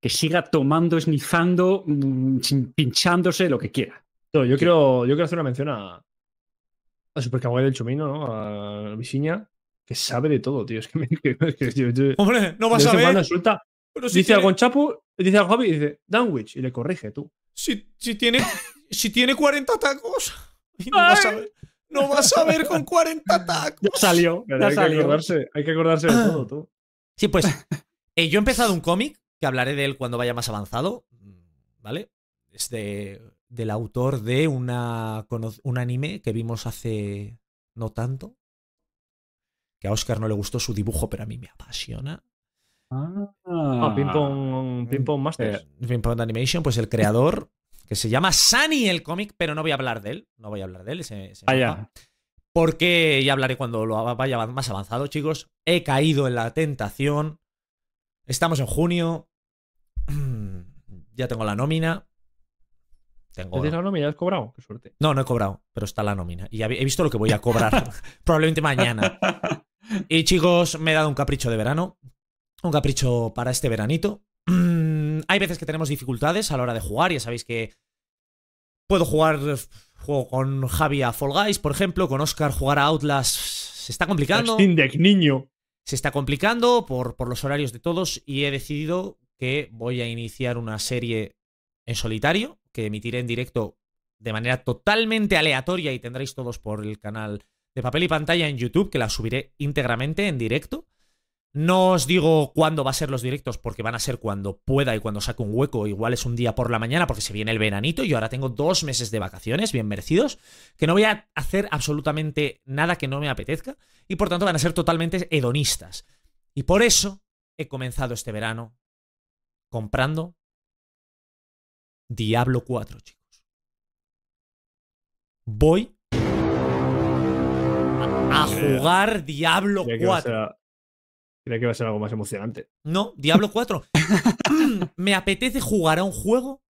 Que siga tomando, esnifando, mm, pinchándose, lo que quiera. No, yo, quiero, yo quiero hacer una mención a, a del Chomino, ¿no? A Visiña, que sabe de todo, tío. Es que, me, que- que yo- yo- Hombre, no vas a ver. suelta, pero si dice algo en Chapo, dice algo Javi y dice Danwich y le corrige tú. si, si tiene, si tiene 40 tacos. y No vas, a ver, no vas a ver con 40 tacos. Ya salió, ya hay, que acordarse, hay que acordarse de todo, tú. Sí, pues eh, yo he empezado un cómic, que hablaré de él cuando vaya más avanzado, ¿vale? Es de, del autor de una, un anime que vimos hace no tanto, que a Oscar no le gustó su dibujo, pero a mí me apasiona. Ah, Ping Pong, Ping Pong Masters. Eh, Ping Pong Animation, pues el creador, que se llama Sunny el cómic, pero no voy a hablar de él. No voy a hablar de él. ese- ese Ah, ya. Porque ya hablaré cuando lo vaya más avanzado, chicos. He caído en la tentación. Estamos en junio. Ya tengo la nómina. Tengo. ¿Tienes la nómina? ¿Has cobrado? Qué suerte. No, no he cobrado, pero está la nómina. Y he visto lo que voy a cobrar. probablemente mañana. Y chicos, me he dado un capricho de verano. Un capricho para este veranito. Hay veces que tenemos dificultades a la hora de jugar. Ya sabéis que puedo jugar. Juego con Javi a Fall Guys, por ejemplo. Con Oscar jugar a Outlast. Se está complicando. Steam Deck, niño. Se está complicando por, por los horarios de todos. Y he decidido que voy a iniciar una serie en solitario. Que emitiré en directo de manera totalmente aleatoria. Y tendréis todos por el canal de papel y pantalla en YouTube. Que la subiré íntegramente en directo. No os digo cuándo va a ser los directos porque van a ser cuando pueda y cuando saque un hueco. Igual es un día por la mañana porque se viene el veranito y yo ahora tengo dos meses de vacaciones bien merecidos que no voy a hacer absolutamente nada que no me apetezca y por tanto van a ser totalmente hedonistas. Y por eso he comenzado este verano comprando Diablo 4, chicos. Voy a jugar Diablo Creía que, iba a 4. Creía que iba a ser algo más emocionante. No, Diablo 4. Me apetece jugar a un juego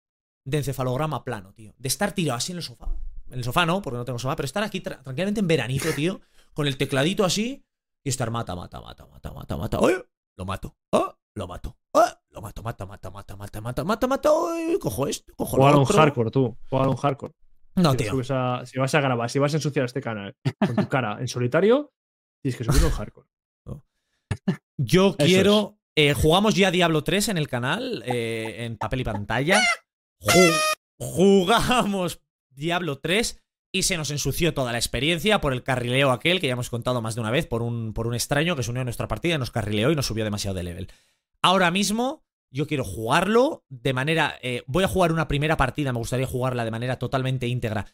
de encefalograma plano, tío. De estar tirado así en el sofá. En el sofá no, porque no tengo sofá, pero estar aquí tra- tranquilamente en veranito, tío. Con el tecladito así y estar mata, mata, mata, mata, mata, mata. ¡Ay! Lo mato. ¡Ah! Lo mato. ¡Ah! Lo mato, mata, mata, mata, mata, mata, mata, mata. ¡Ay! Cojo esto, cojo Jugar a lo un otro. hardcore, tú. Jugar a un hardcore. No, si, tío. subes a- si vas a grabar, si vas a ensuciar este canal con tu cara en solitario, tienes que subir un hardcore. Yo Eso quiero. eh, jugamos ya Diablo 3 en el canal, eh, en papel y pantalla. Ju- jugamos Diablo 3 y se nos ensució toda la experiencia por el carrileo aquel que ya hemos contado más de una vez, por un, por un extraño que se unió a nuestra partida nos carrileó y nos subió demasiado de level. Ahora mismo. Yo quiero jugarlo de manera. eh, voy a jugar una primera partida, me gustaría jugarla de manera totalmente íntegra.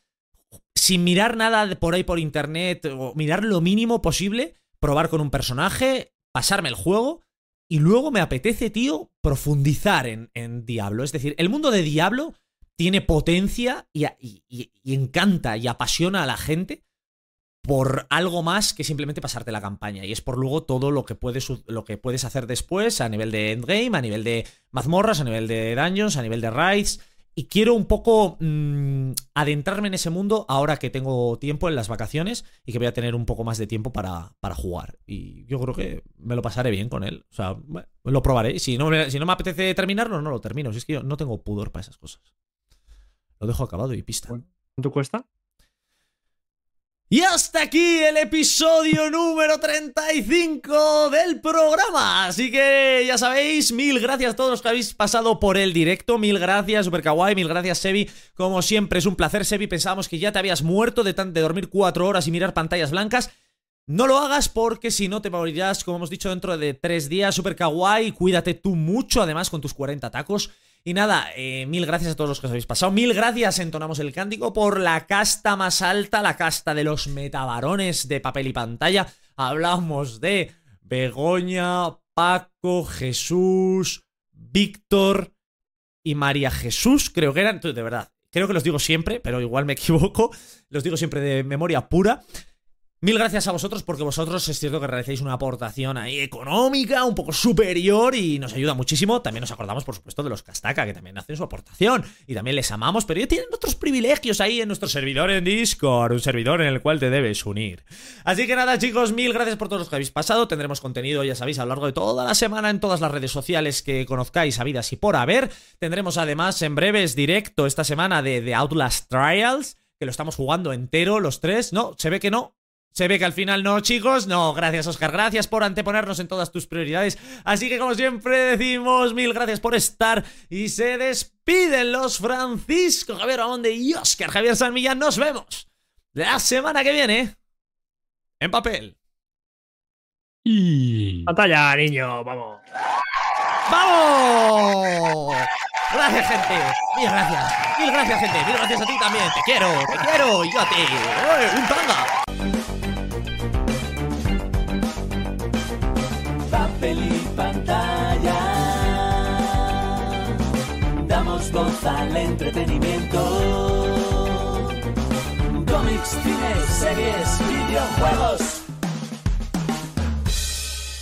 Sin mirar nada por ahí por internet, o mirar lo mínimo posible, probar con un personaje, pasarme el juego y luego me apetece, tío, profundizar en, en Diablo. Es decir, el mundo de Diablo tiene potencia y, y- y- encanta y apasiona a la gente por algo más que simplemente pasarte la campaña. Y es por luego todo lo que puedes, lo que puedes hacer después a nivel de endgame, a nivel de mazmorras, a nivel de dungeons, a nivel de raids. Y quiero un poco mm, adentrarme en ese mundo ahora que tengo tiempo en las vacaciones y que voy a tener un poco más de tiempo para, para jugar. Y yo creo que me lo pasaré bien con él. O sea, lo probaré. Si no, me, si no me apetece terminarlo, no lo termino. Si es que yo no tengo pudor para esas cosas. Lo dejo acabado y pista. ¿Cuánto cuesta? Y hasta aquí el episodio número 35 del programa. Así que ya sabéis, mil gracias a todos los que habéis pasado por el directo. Mil gracias, Super Kawaii. Mil gracias, Sebi. Como siempre, es un placer, Sebi. Pensábamos que ya te habías muerto de, de dormir cuatro horas y mirar pantallas blancas. No lo hagas porque si no te morirás, como hemos dicho, dentro de tres días. Super Kawaii, cuídate tú mucho, además, con tus 40 tacos. Y nada, eh, mil gracias a todos los que os habéis pasado. Mil gracias, entonamos el cántico, por la casta más alta, la casta de los metabarones de papel y pantalla. Hablamos de Begoña, Paco, Jesús, Víctor y María Jesús, creo que eran, de verdad. Creo que los digo siempre, pero igual me equivoco. Los digo siempre de memoria pura. Mil gracias a vosotros porque vosotros es cierto que realizáis una aportación ahí económica un poco superior y nos ayuda muchísimo. También nos acordamos, por supuesto, de los Castaca que también hacen su aportación y también les amamos, pero ellos tienen otros privilegios ahí en nuestro servidor en Discord, un servidor en el cual te debes unir. Así que nada, chicos, mil gracias por todos los que habéis pasado. Tendremos contenido, ya sabéis, a lo largo de toda la semana en todas las redes sociales que conozcáis, habidas y por haber. Tendremos además en breves directo esta semana de The Outlast Trials, que lo estamos jugando entero los tres. No, se ve que no. Se ve que al final no, chicos. No, gracias, Oscar. Gracias por anteponernos en todas tus prioridades. Así que, como siempre decimos, mil gracias por estar. Y se despiden los Francisco Javier Amonde y Oscar Javier San Millán. Nos vemos la semana que viene en papel. Y... Pantalla, niño, vamos. ¡Vamos! Gracias, gente. Mil gracias. Mil gracias, gente. Mil gracias a ti también. Te quiero, te quiero. Y yo a ti. ¡Uy, un tanga! Voz al entretenimiento. Cómics, cine, series, videojuegos.